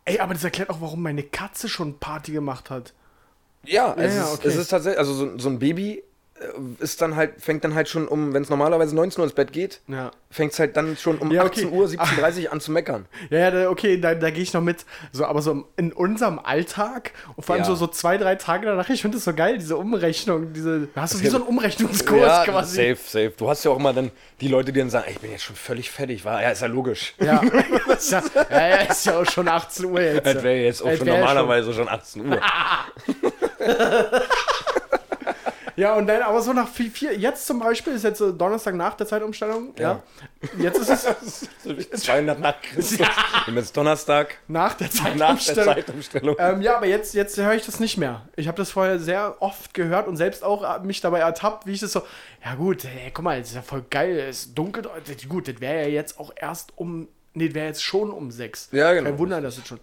Ey, aber das erklärt auch, warum meine Katze schon Party gemacht hat. ja, es, ja, ist, okay. es ist tatsächlich, also so, so ein Baby ist dann halt, fängt dann halt schon um, wenn es normalerweise 19 Uhr ins Bett geht, Ja. fängt es halt dann schon um Ja, okay. 18 Uhr, 17.30 Uhr an zu meckern. [laughs] Ja, ja, okay, da, da gehe ich noch mit. So, aber so in unserem Alltag und vor allem Ja. so, so zwei, drei Tage danach, ich finde das so geil, diese Umrechnung, diese. Hast du wie so einen Umrechnungskurs ja, quasi. safe, safe. Du hast ja auch immer dann die Leute, die dann sagen, ey, ich bin jetzt schon völlig fertig, war ja, ist ja logisch. Ja. [laughs] ist ja, ist ja auch schon 18 Uhr jetzt. Das wäre jetzt auch Das schon normalerweise schon 18 Uhr. [laughs] Ja, und dann aber so nach vier, vier jetzt zum Beispiel ist jetzt so Donnerstag nach der Zeitumstellung. Ja. Ja. Jetzt ist es [laughs] 200 nach Christus. Wir haben jetzt Donnerstag nach der nach der Zeitumstellung. Zeitumstellung. Ähm, ja, aber jetzt, jetzt höre ich das nicht mehr. Ich habe das vorher sehr oft gehört und selbst auch äh, mich dabei ertappt, wie ich das so, ja gut, ey, guck mal, das ist ja voll geil, es ist dunkel, äh, gut, das wäre ja jetzt auch erst um, nee, das wäre jetzt schon um sechs. Ja, genau. Kein Wunder, dass es schon.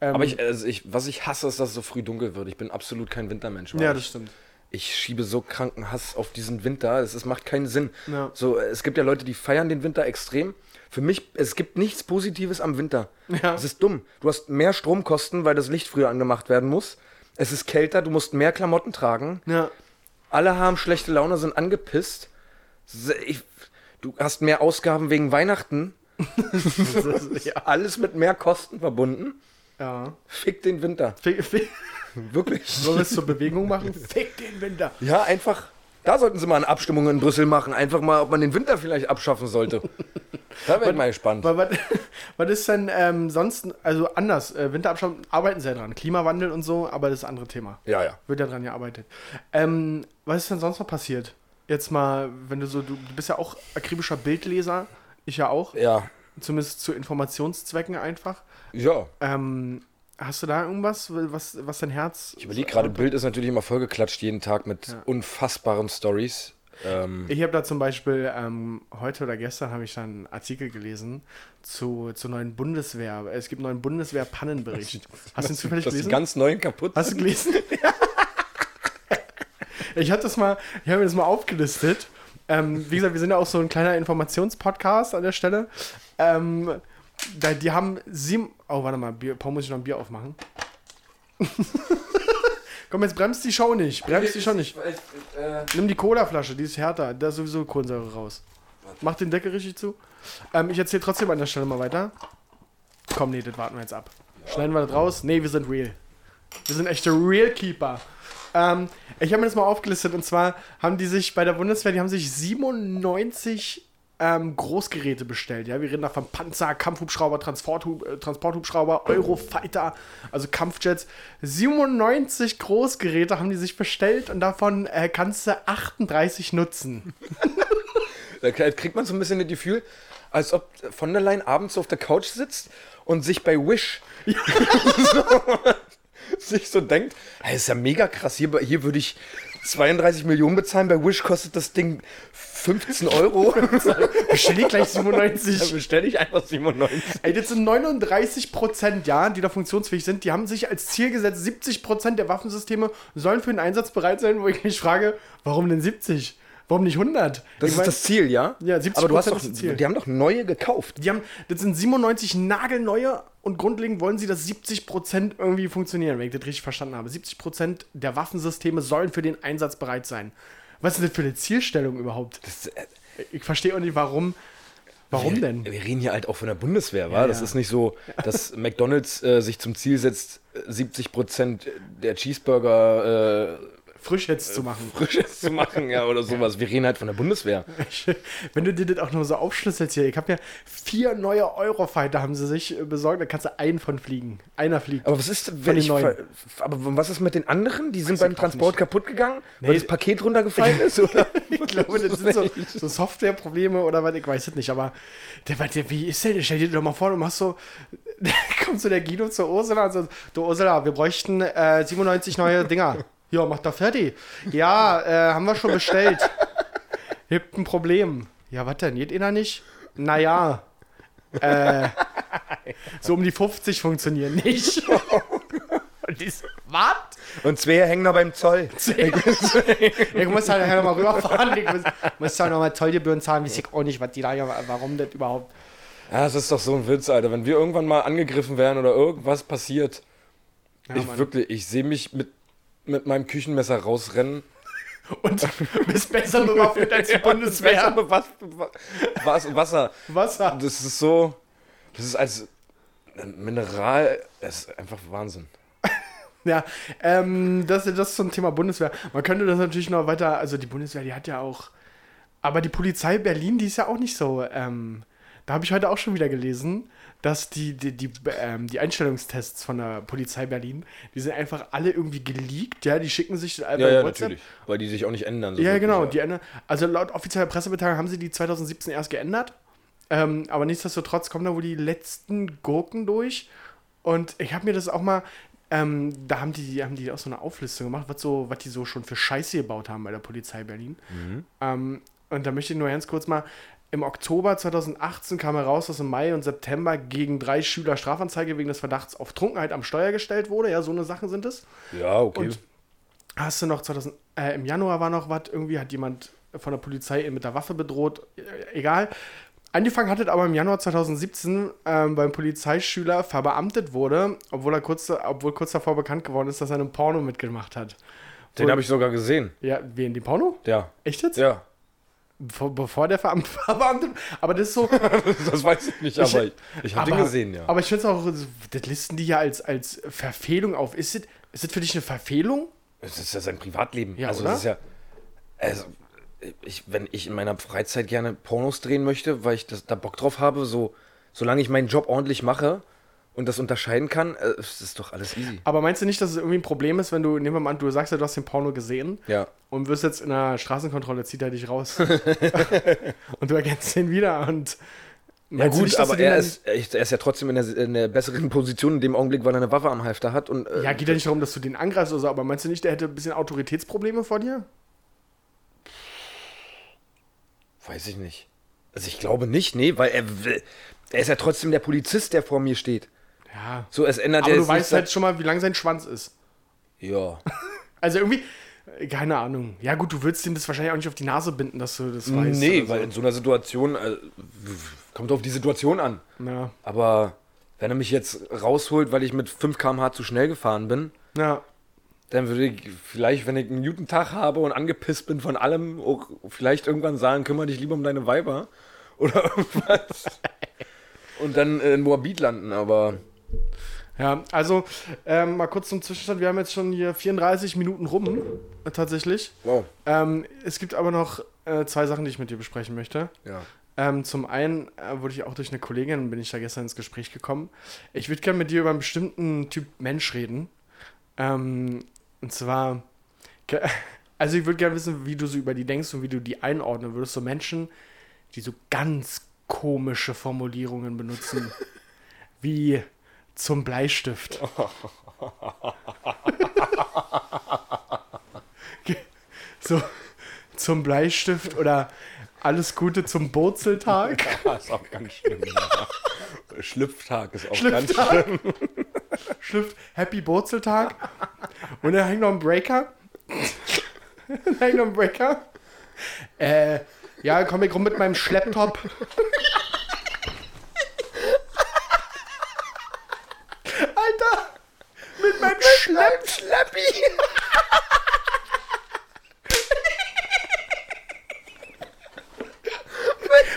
Ähm, Aber ich, also ich, was ich hasse, ist, dass es so früh dunkel wird. Ich bin absolut kein Wintermensch. ja, das stimmt. ich schiebe so kranken Hass auf diesen Winter. Es, es macht keinen Sinn. Ja. So, es gibt ja Leute, die feiern den Winter extrem. Für mich, es gibt nichts Positives am Winter. Ja. Es ist dumm. Du hast mehr Stromkosten, weil das Licht früher angemacht werden muss. Es ist kälter, du musst mehr Klamotten tragen. Ja. Alle haben schlechte Laune, sind angepisst. Ich, du hast mehr Ausgaben wegen Weihnachten. [laughs] [laughs] Alles mit mehr Kosten verbunden. ja. Fick den Winter. Fick, fick, Wirklich. [laughs] sollen wir es zur Bewegung machen? [laughs] Fick den Winter. Ja, einfach. Da sollten sie mal eine Abstimmung in Brüssel machen. Einfach mal, ob man den Winter vielleicht abschaffen sollte. [laughs] Da bin ich mal gespannt. Was, was ist denn ähm, sonst, also anders, äh, Winterabstand arbeiten sie ja dran, Klimawandel und so, aber das ist ein anderes Thema. Ja, ja. Wird ja dran gearbeitet. Ähm, was ist denn sonst noch passiert? Jetzt mal, wenn du so, du, du bist ja auch akribischer Bildleser, ich ja auch, Ja. zumindest zu Informationszwecken einfach. Ja. Ähm, hast du da irgendwas, was, was dein Herz. Ich überlege gerade, Bild ist natürlich immer vollgeklatscht jeden Tag mit Ja. unfassbaren Stories. Ähm, Ich habe da zum Beispiel ähm, heute oder gestern habe ich dann einen Artikel gelesen zu, zur neuen Bundeswehr. Es gibt einen neuen Bundeswehr-Pannenbericht. [laughs] Hast du ihn zufällig gelesen? ganz neuen kaputt Hast du gelesen? [laughs] ich habe das mal, ich habe mir das mal aufgelistet. Ähm, wie gesagt, wir sind ja auch so ein kleiner Informationspodcast an der Stelle. Ähm, da, die haben sieben. Oh, warte mal, Bier, Paul muss ich noch ein Bier aufmachen. [laughs] Komm, jetzt bremst die Show nicht. Bremst die Show nicht. Äh, Nimm die Colaflasche, die ist härter. Da ist sowieso Kohlensäure raus. Mach den Deckel richtig zu. Ähm, ich erzähle trotzdem an der Stelle mal weiter. Komm, nee, das warten wir jetzt ab. Schneiden wir das raus? Nee, wir sind real. Wir sind echte Real Keeper. Ähm, ich habe mir das mal aufgelistet und zwar haben die sich bei der Bundeswehr, die haben sich 97 ähm, Großgeräte bestellt. Ja, wir reden da von Panzer, Kampfhubschrauber, Transporthub, äh, Transporthubschrauber, Eurofighter, also Kampfjets. 97 Großgeräte haben die sich bestellt und davon äh, kannst du 38 nutzen. [laughs] Da kriegt man so ein bisschen das Gefühl, als ob von der Leyen abends auf der Couch sitzt und sich bei Wish [laughs] so, sich so denkt, hey, ist ja mega krass, hier, hier würde ich 32 Millionen bezahlen, bei Wish kostet das Ding 15 Euro. [laughs] Bestell die gleich Dann 97. bestelle ich einfach 97. Ey, das sind 39 Prozent, ja, die da funktionsfähig sind. Die haben sich als Ziel gesetzt, 70 Prozent der Waffensysteme sollen für den Einsatz bereit sein, wo ich mich frage, warum denn 70? Warum nicht 100? Das ich ist mein, das Ziel, ja? Ja, 70% Aber du hast doch, die haben doch neue gekauft. Die haben, das sind 97 nagelneue und grundlegend wollen sie, dass 70% irgendwie funktionieren, wenn ich das richtig verstanden habe. 70% der Waffensysteme sollen für den Einsatz bereit sein. Was ist denn das für eine Zielstellung überhaupt? Das, äh, Ich verstehe auch nicht, warum. Warum wir, denn? Wir reden hier halt auch von der Bundeswehr, wa? Ja, Das ja. ist nicht so, dass [laughs] McDonalds äh, sich zum Ziel setzt, äh, 70 Prozent der Cheeseburger äh, Frisch jetzt zu machen. frisches zu machen, ja, oder [laughs] sowas. Wir reden halt von der Bundeswehr. [laughs] Wenn du dir das auch noch so aufschlüsselst hier, ich habe ja vier neue Eurofighter haben sie sich äh, besorgt, da kannst du einen von fliegen. Einer fliegt. Aber was ist, wenn ich, neuen. aber was ist mit den anderen? Die sind ich beim Transport kaputt gegangen, Nee. weil das Paket runtergefallen [laughs] ist, oder? Ich glaube, das sind so, so Softwareprobleme oder was, ich weiß es nicht, aber der, der, wie ist denn, stell dir doch mal vor, du machst so, da kommt so der Guido zur Ursula und so, du Ursula, wir bräuchten äh, 97 neue Dinger. Ja, mach doch fertig. Ja, äh, haben wir schon bestellt. [laughs] Gibt ein Problem. Ja, was denn, geht einer nicht? Naja, äh, so um die 50 funktionieren nicht. Und die so, was? Und zwei hängen noch beim Zoll. [laughs] Ich muss halt nachher nochmal rüberfahren. Ich muss, muss halt nochmal Zollgebühren zahlen. Weiß ich auch nicht, was die da, warum das überhaupt. Ja, das ist doch so ein Witz, Alter. Wenn wir irgendwann mal angegriffen werden oder irgendwas passiert, Ja, ich Mann. wirklich, ich sehe mich mit, mit meinem Küchenmesser rausrennen. [laughs] Und bist besser bewaffnet als die [laughs] Bundeswehr. Was, was, Wasser. Wasser. Das ist so, das ist als Mineral, das ist einfach Wahnsinn. [laughs] Ja, ähm, das, das zum Thema Bundeswehr. Man könnte das natürlich noch weiter, also die Bundeswehr, die hat ja auch, aber die Polizei Berlin, die ist ja auch nicht so, ähm, da habe ich heute auch schon wieder gelesen, dass die, die, die, ähm, die Einstellungstests von der Polizei Berlin, die sind einfach alle irgendwie geleakt, ja, die schicken sich äh, bei WhatsApp. Weil die sich auch nicht ändern. so Ja, wirklich, genau. Die ändern, also laut offizieller Pressemitteilung haben sie die 2017 erst geändert. Ähm, aber nichtsdestotrotz kommen da wohl die letzten Gurken durch. Und ich habe mir das auch mal, ähm, da haben die, haben die auch so eine Auflistung gemacht, was, so, was die so schon für Scheiße gebaut haben bei der Polizei Berlin. Ähm, und da möchte ich nur ganz kurz mal, im Oktober 2018 kam heraus, dass im Mai und September gegen drei Schüler Strafanzeige wegen des Verdachts auf Trunkenheit am Steuer gestellt wurde. Ja, so eine Sachen sind es. Ja, okay. Und hast du noch 2000, äh, im Januar war noch was, irgendwie hat jemand von der Polizei ihn mit der Waffe bedroht, äh, egal. Angefangen hat es aber im Januar 2017 ähm, beim Polizeischüler verbeamtet wurde, obwohl er kurz, obwohl kurz davor bekannt geworden ist, dass er einen Porno mitgemacht hat. Den habe ich sogar gesehen. Ja, wen, die Porno? Ja. Echt jetzt? Ja. Bevor, der Veramt verbeamtet Aber das ist so. [laughs] Das weiß ich nicht, aber ich, ich habe den gesehen, ja. Aber ich finde es auch, das listen die ja als, als Verfehlung auf. Ist das, ist das für dich eine Verfehlung? Es ist ja sein Privatleben. Ja, also oder? das ist ja. Also, ich, wenn ich in meiner Freizeit gerne Pornos drehen möchte, weil ich das, da Bock drauf habe, so, solange ich meinen Job ordentlich mache und das unterscheiden kann, äh, es ist doch alles easy. Aber meinst du nicht, dass es irgendwie ein Problem ist, wenn du, nehmen wir mal an, du sagst ja, du hast den Porno gesehen Ja. und wirst jetzt in einer Straßenkontrolle, zieht er dich raus. [laughs] und du erkennst ihn wieder und. Ja gut, nicht, aber er ist, er ist ja trotzdem in der, in der besseren Position in dem Augenblick, weil er eine Waffe am Halfter hat und äh, Ja, geht ja nicht darum, dass du den angreifst oder so, aber meinst du nicht, der hätte ein bisschen Autoritätsprobleme vor dir? weiß ich nicht. Also ich glaube nicht, nee, weil er will, er ist ja trotzdem der Polizist, der vor mir steht. Ja. So, es ändert Aber du weißt halt schon mal, wie lang sein Schwanz ist. Ja. [laughs] Also irgendwie, keine Ahnung. Ja, gut, du würdest ihm das wahrscheinlich auch nicht auf die Nase binden, dass du das weißt. nee, oder weil in so einer Situation, äh, kommt auf die Situation an. so. Ja. Aber wenn er mich jetzt rausholt, weil ich mit 5 km/h zu schnell gefahren bin, Ja. dann würde ich vielleicht, wenn ich einen guten Tag habe und angepisst bin von allem, auch vielleicht irgendwann sagen, kümmere dich lieber um deine Weiber oder [laughs] irgendwas. [laughs] und dann in Moabit landen, aber Ja, also ähm, mal kurz zum Zwischenstand. Wir haben jetzt schon hier 34 Minuten rum, äh, tatsächlich. wow. Ähm, es gibt aber noch äh, zwei Sachen, die ich mit dir besprechen möchte. Ja. Ähm, zum einen äh, wurde ich auch durch eine Kollegin, bin ich da gestern ins Gespräch gekommen. Ich würde gerne mit dir über einen bestimmten Typ Mensch reden. Ähm, und zwar, [laughs] also ich würde gerne wissen, wie du so über die denkst und wie du die einordnen würdest. So Menschen, die so ganz komische Formulierungen benutzen, [laughs] wie zum Bleistift. [laughs] so zum Bleistift oder alles Gute zum Burzeltag. Das ist auch ganz schlimm. Ja. Schlüpftag ist auch Schlüpftag. ganz schlimm. Schrift Happy Burzeltag. Und da hängt noch ein Breaker. da hängt noch ein Breaker. Äh, ja, komm ich rum mit meinem Schlepptop. Alter! Mit meinem Schlepp Schleppi!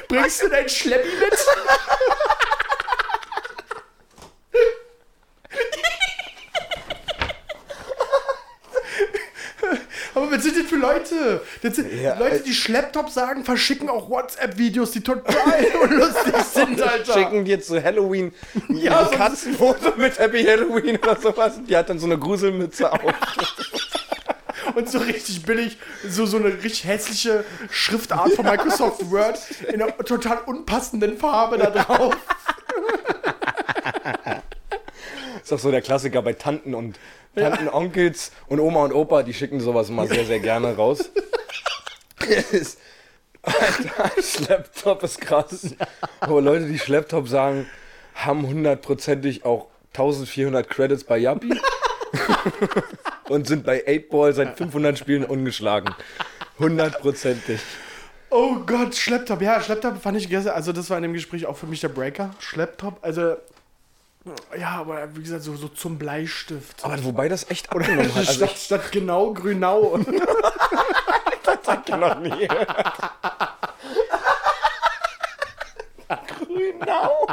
Bringst du, dein Schleppi mit? [laughs] Aber was sind denn für Leute? Das sind Ja, Leute, äh, die Schlepptop sagen, verschicken auch WhatsApp-Videos, die total [laughs] unlustig sind, [laughs] Alter. Schicken dir zu Halloween Ja, ein Katzenfoto mit Happy Halloween oder sowas. Die hat dann so eine Gruselmütze auf. [laughs] Und so richtig billig, so, so eine richtig hässliche Schriftart von Microsoft Word in einer total unpassenden Farbe da drauf. Ist doch so der Klassiker bei Tanten und Tanten, Onkels und Oma und Opa, die schicken sowas immer sehr, sehr gerne raus. Alter, Schlepptop ist krass. Aber Leute, die Schlepptop sagen, haben hundertprozentig auch 1400 Credits bei Yappi [laughs] und sind bei 8-Ball seit 500 Spielen ungeschlagen. Hundertprozentig. Oh Gott, Schlepptop. Ja, Schlepptop fand ich gestern, also das war in dem Gespräch auch für mich der Breaker. Schlepptop, also ja, aber wie gesagt, so, so zum Bleistift. Aber wobei das echt abgenommen hat. Also statt, ich statt genau Grünau. [laughs] hatte noch nie. Grünau.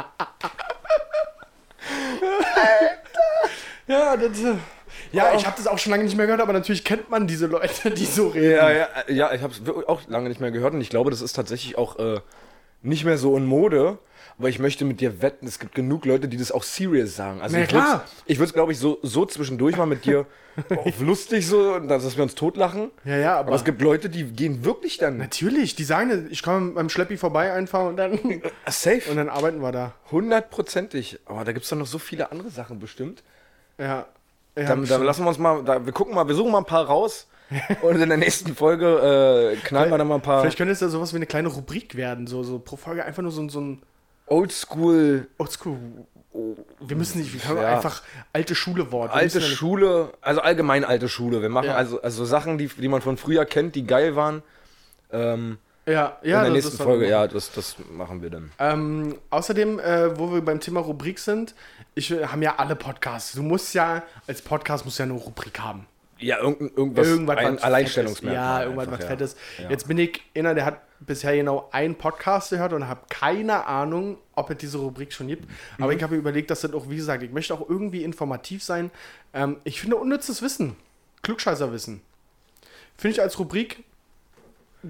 ja, das, äh, ja, ich habe das auch schon lange nicht mehr gehört, aber natürlich kennt man diese Leute, die so reden. Ja, ja, ja ich habe es auch lange nicht mehr gehört und ich glaube, das ist tatsächlich auch äh, nicht mehr so in Mode. Aber ich möchte mit dir wetten, es gibt genug Leute, die das auch serious sagen. Also Na ich würd's- klar. Ich würde es, glaube ich, so, so zwischendurch mal mit dir [laughs] auf lustig so, dass wir uns totlachen. Ja, ja, aber- aber es gibt Leute, die gehen wirklich dann Natürlich, die sagen, ich komme beim Schleppi vorbei einfach und dann, [laughs] und safe. dann arbeiten wir da. Hundertprozentig. Aber da gibt es doch noch so viele andere Sachen bestimmt. Ja. ja Dann, dann lassen wir uns mal, da, wir gucken mal, wir suchen mal ein paar raus. Und in der nächsten Folge äh, knallen wir dann mal ein paar Vielleicht könnte es ja sowas wie eine kleine Rubrik werden, so, so pro Folge einfach nur so, ein- so ein Oldschool, Oldschool. Wir müssen nicht, wir können Ja. einfach alte Schule-Wort. Wir alte Schule, also allgemein alte Schule. Wir machen Ja. also, also Sachen, die, die man von früher kennt, die geil waren. Ähm, Ja, ja, in der nächsten war- Folge, ja, das, das machen wir dann. Ähm, außerdem, äh, wo wir beim Thema Rubrik sind, ich haben ja alle Podcasts. Du musst ja, als Podcast musst du ja eine Rubrik haben. Ja, irgend, irgendwas, irgendwas ein Alleinstellungsmerkmal. Ja, irgendwas einfach, was. Fettes. Ja. Jetzt bin ich einer, der hat bisher genau einen Podcast gehört und habe keine Ahnung, ob es diese Rubrik schon gibt. Aber Mhm. ich habe überlegt, dass das auch, wie gesagt, ich möchte auch irgendwie informativ sein. Ähm, ich finde unnützes Wissen, Klugscheißerwissen, finde ich als Rubrik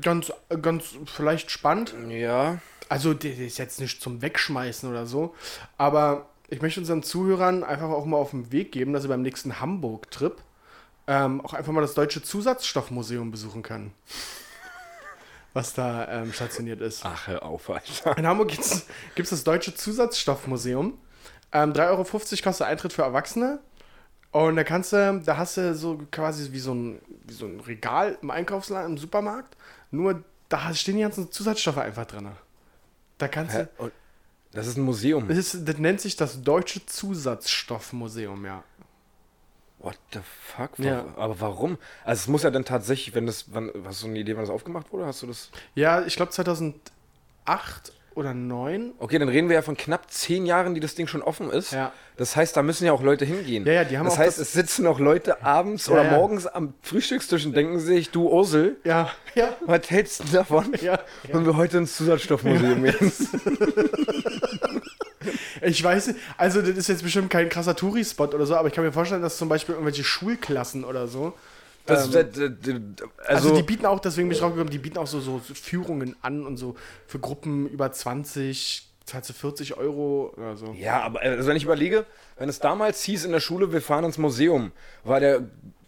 ganz, ganz vielleicht spannend. Ja, Also, der ist jetzt nicht zum Wegschmeißen oder so. Aber ich möchte unseren Zuhörern einfach auch mal auf den Weg geben, dass sie beim nächsten Hamburg-Trip ähm, auch einfach mal das Deutsche Zusatzstoffmuseum besuchen können. Was da ähm, stationiert ist. ach, hör auf, Alter. In Hamburg gibt es das Deutsche Zusatzstoffmuseum. Ähm, 3,50 Euro kostet Eintritt für Erwachsene. Und da kannst du, da hast du so quasi wie so ein, wie so ein Regal im Einkaufsladen, im Supermarkt. Nur da stehen die ganzen Zusatzstoffe einfach drin. Da kannst Hä? du. Das ist ein Museum. Das, ist, das nennt sich das Deutsche Zusatzstoffmuseum, ja. What the fuck? Ja. Wa- Aber warum? Also es muss ja dann tatsächlich, wenn das, wann, hast du eine Idee, wann das aufgemacht wurde? Hast du das? Ja, ich glaube 2008 oder 2009. Okay, dann reden wir ja von knapp zehn Jahren, die das Ding schon offen ist. Ja. Das heißt, da müssen ja auch Leute hingehen. Ja, ja, die haben das auch heißt, das- es sitzen auch Leute abends Ja, oder ja. morgens am Frühstückstisch und denken sich, du Ursel, Ja, ja. was hältst du davon, Ja, wenn wir heute ins Zusatzstoffmuseum gehen? [laughs] [laughs] Ich weiß, nicht, also das ist jetzt bestimmt kein krasser Touri-Spot oder so, aber ich kann mir vorstellen, dass zum Beispiel irgendwelche Schulklassen oder so. Das, Ähm, das, das, Also, also, die bieten auch, deswegen bin ich draufgekommen, die bieten auch so, so Führungen an und so für Gruppen über 20, zahlst du 40 Euro oder so. ja, aber also wenn ich überlege, wenn es damals hieß in der Schule, wir fahren ins Museum, war der,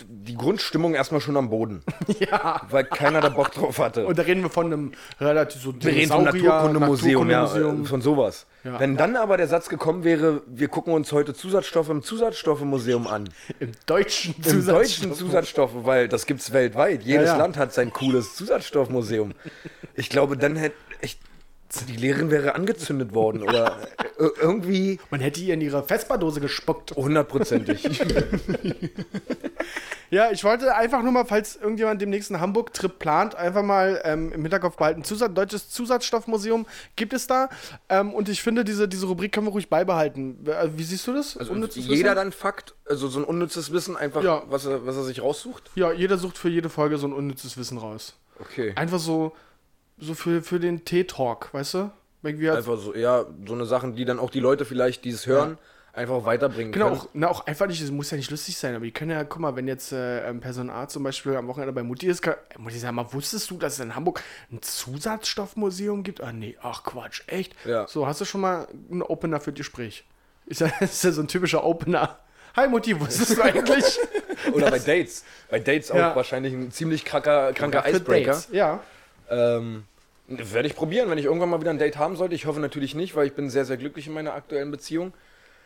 die Grundstimmung erstmal schon am Boden, [laughs] Ja. weil keiner da Bock drauf hatte. Und da reden wir von einem relativ so Wir reden vom Naturkundemuseum, ja, Naturkundemuseum. von sowas. Ja. Wenn dann aber der Satz gekommen wäre, wir gucken uns heute Zusatzstoffe im Zusatzstoffemuseum an. Im deutschen Im deutschen Zusatzstoffe, weil das gibt's weltweit. Jedes Ja, ja. Land hat sein cooles Zusatzstoffmuseum. Ich glaube, dann hätte echt die Lehrerin wäre angezündet worden oder [laughs] irgendwie Man hätte ihr in ihre Vespa-Dose gespuckt. hundertprozentig. [laughs] Ja, ich wollte einfach nur mal, falls irgendjemand den nächsten Hamburg-Trip plant, einfach mal ähm, im Hinterkopf behalten. Zusatz, deutsches Zusatzstoffmuseum gibt es da. Ähm, und ich finde, diese, diese Rubrik können wir ruhig beibehalten. Äh, Wie siehst du das? Unnützes Jeder Wissen? dann Fakt, also so ein unnützes Wissen einfach, Ja. was, er, was er sich raussucht. Ja, jeder sucht für jede Folge so ein unnützes Wissen raus. Okay. Einfach so, so für, für den Tee-Talk, weißt du? Einfach so, ja, so eine Sachen, die dann auch die Leute vielleicht, die es hören, einfach weiterbringen Genau, können. auch, na, auch einfach nicht, es muss ja nicht lustig sein, aber die können ja, guck mal, wenn jetzt äh, ähm, Person A zum Beispiel am Wochenende bei Mutti ist, kann, äh, Mutti sag mal, wusstest du, dass es in Hamburg ein Zusatzstoffmuseum gibt? Ah, nee, ach Quatsch, echt? Ja. So, hast du schon mal einen Opener für das Gespräch? Ist ja, [laughs] ist ja so ein typischer Opener. Hi Mutti, wusstest du eigentlich? [laughs] Oder bei Dates. Bei Dates auch Ja. wahrscheinlich ein ziemlich kranker, kranker Icebreaker. Dates, Ja. Ähm, werde ich probieren, wenn ich irgendwann mal wieder ein Date haben sollte. Ich hoffe natürlich nicht, weil ich bin sehr, sehr glücklich in meiner aktuellen Beziehung.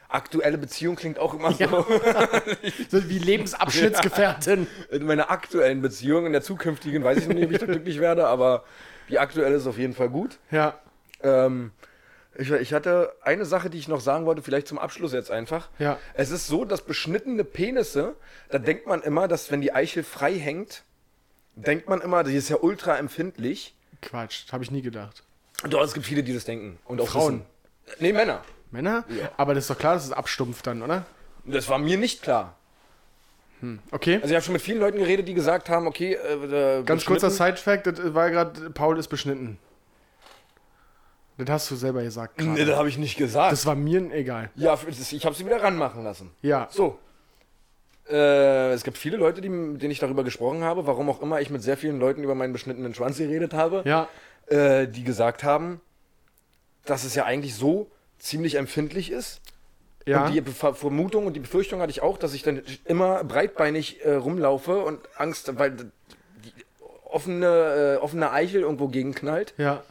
Aktuelle Beziehung klingt auch immer so. [laughs] So wie Lebensabschnittsgefährtin. In meiner aktuellen Beziehung, in der zukünftigen weiß ich noch nicht, ob ich da [laughs] glücklich werde, aber die aktuelle ist auf jeden Fall gut. ja. Ähm, ich, ich hatte eine Sache, die ich noch sagen wollte, vielleicht zum Abschluss jetzt einfach. Ja. Es ist so, dass beschnittene Penisse, da denkt man immer, dass wenn die Eichel frei hängt, denkt man immer, die ist ja ultra empfindlich. Quatsch, habe ich nie gedacht. Doch, es gibt viele, die das denken. Und auch Frauen. wissen. Nee, Männer. Männer? Ja. Aber das ist doch klar, dass es abstumpft dann, oder? Das war mir nicht klar. Okay. Also ich habe schon mit vielen Leuten geredet, die gesagt haben, okay, äh, Ganz kurzer Side-Fact, das war gerade, Paul ist beschnitten. Das hast du selber gesagt. gerade. Nee, das habe ich nicht gesagt. Das war mir egal. ja, ich habe sie wieder ranmachen lassen. Ja. So. Äh, es gibt viele Leute, die, mit denen ich darüber gesprochen habe, warum auch immer ich mit sehr vielen Leuten über meinen beschnittenen Schwanz geredet habe, Ja. äh, die gesagt haben, dass es ja eigentlich so ziemlich empfindlich ist. Ja. Und die Bef- Vermutung und die Befürchtung hatte ich auch, dass ich dann immer breitbeinig äh, rumlaufe und Angst, weil die offene, äh, offene Eichel irgendwo gegenknallt. ja.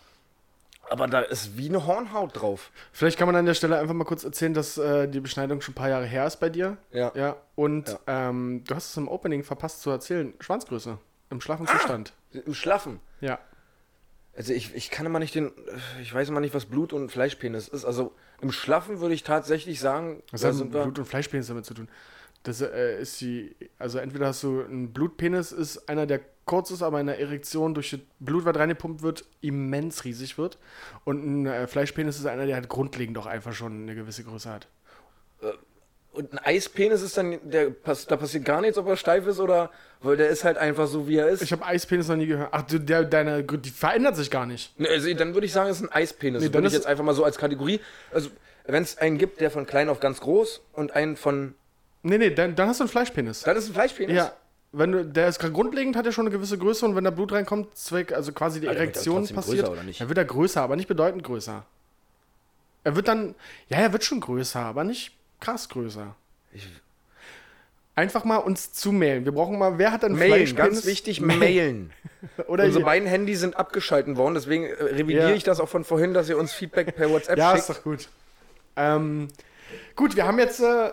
Aber da ist wie eine Hornhaut drauf. Vielleicht kann man an der Stelle einfach mal kurz erzählen, dass äh, die Beschneidung schon ein paar Jahre her ist bei dir. Ja. Ja. Und Ja. Ähm, du hast es im Opening verpasst zu erzählen. Schwanzgröße. Im schlaffen Ah! Zustand. Im Schlaffen. Ja. Also ich, ich kann immer nicht den, ich weiß immer nicht, was Blut- und Fleischpenis ist. Also im Schlaffen würde ich tatsächlich sagen, Was hat Blut- und Fleischpenis damit zu tun? Das äh, ist die, also entweder hast du einen Blutpenis, ist einer, der kurz ist, aber in der Erektion durch das Blut, was reingepumpt wird, immens riesig wird. Und ein äh, Fleischpenis ist einer, der halt grundlegend auch einfach schon eine gewisse Größe hat. Und ein Eispenis ist dann, der, da passiert gar nichts, ob er steif ist oder, weil der ist halt einfach so, wie er ist. Ich habe Eispenis noch nie gehört. Ach, du, der, deine, die verändert sich gar nicht. Ne, also dann würde ich sagen, es ist ein Eispenis. Nee, Nee, dann würde ich jetzt einfach mal so als Kategorie. Also, wenn es einen gibt, der von klein auf ganz groß und einen von. Nee, nee, dann, dann hast du einen Fleischpenis. Dann ist ein Fleischpenis. Ja. Wenn du, der ist grundlegend, hat er schon eine gewisse Größe und wenn da Blut reinkommt, Zweck, also quasi die Aber der wird Erektion trotzdem passiert, größer, oder nicht? dann wird er größer, aber nicht bedeutend größer. Er wird dann, ja, er wird schon größer, aber nicht krass größer. Ich- Einfach mal uns zu mailen. Wir brauchen mal, wer hat dann Mailen, ganz wichtig, [laughs] mailen. [laughs] Oder Unsere hier- beiden Handys sind abgeschalten worden, deswegen äh, revidiere Ja. ich das auch von vorhin, dass ihr uns Feedback per WhatsApp [laughs] Ja, schickt. ist doch gut. Ähm, gut, wir haben jetzt, äh,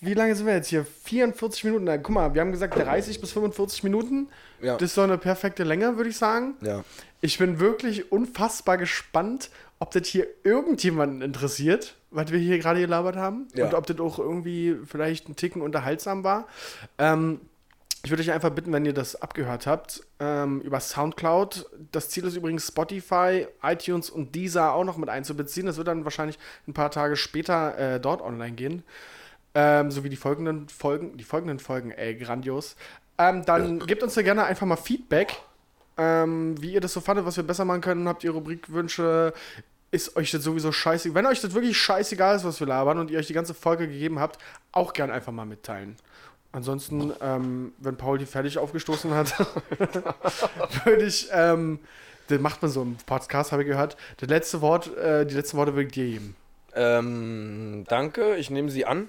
wie lange sind wir jetzt hier? 44 Minuten. Na, guck mal, wir haben gesagt 30 bis 45 Minuten. Ja. Das ist so eine perfekte Länge, würde ich sagen. Ja. Ich bin wirklich unfassbar gespannt, ob das hier irgendjemanden interessiert, was wir hier gerade gelabert haben. Ja. Und ob das auch irgendwie vielleicht ein Ticken unterhaltsam war. Ähm, ich würde euch einfach bitten, wenn ihr das abgehört habt, ähm, über Soundcloud. Das Ziel ist übrigens Spotify, iTunes und Deezer auch noch mit einzubeziehen. Das wird dann wahrscheinlich ein paar Tage später äh, dort online gehen. Ähm, so wie die folgenden Folgen. Die folgenden Folgen, ey, grandios. Ähm, dann gebt uns da gerne einfach mal Feedback, ähm, wie ihr das so fandet, was wir besser machen können. Habt ihr Rubrikwünsche? Ist euch das sowieso scheiße? Wenn euch das wirklich scheißegal ist, was wir labern und ihr euch die ganze Folge gegeben habt, auch gern einfach mal mitteilen. Ansonsten, ähm, wenn Paul die fertig aufgestoßen hat, [laughs] würde ich, ähm, das macht man so im Podcast, habe ich gehört. Das letzte Wort, äh, die letzten Worte würde ich dir geben. Ähm, danke, ich nehme sie an.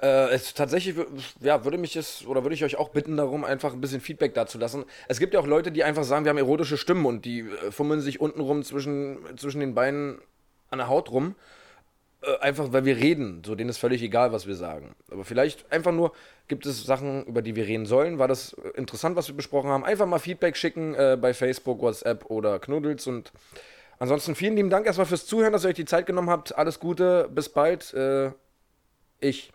Äh, es tatsächlich ja, würde mich es oder würde ich euch auch bitten darum, einfach ein bisschen Feedback dazu lassen. Es gibt ja auch Leute, die einfach sagen, wir haben erotische Stimmen und die äh, fummeln sich untenrum zwischen, zwischen den Beinen an der Haut rum. Äh, einfach weil wir reden. So, denen ist völlig egal, was wir sagen. Aber vielleicht einfach nur, gibt es Sachen, über die wir reden sollen? War das interessant, was wir besprochen haben? Einfach mal Feedback schicken äh, bei Facebook, WhatsApp oder Knuddels und ansonsten vielen lieben Dank erstmal fürs Zuhören, dass ihr euch die Zeit genommen habt. Alles Gute, bis bald. Äh, ich.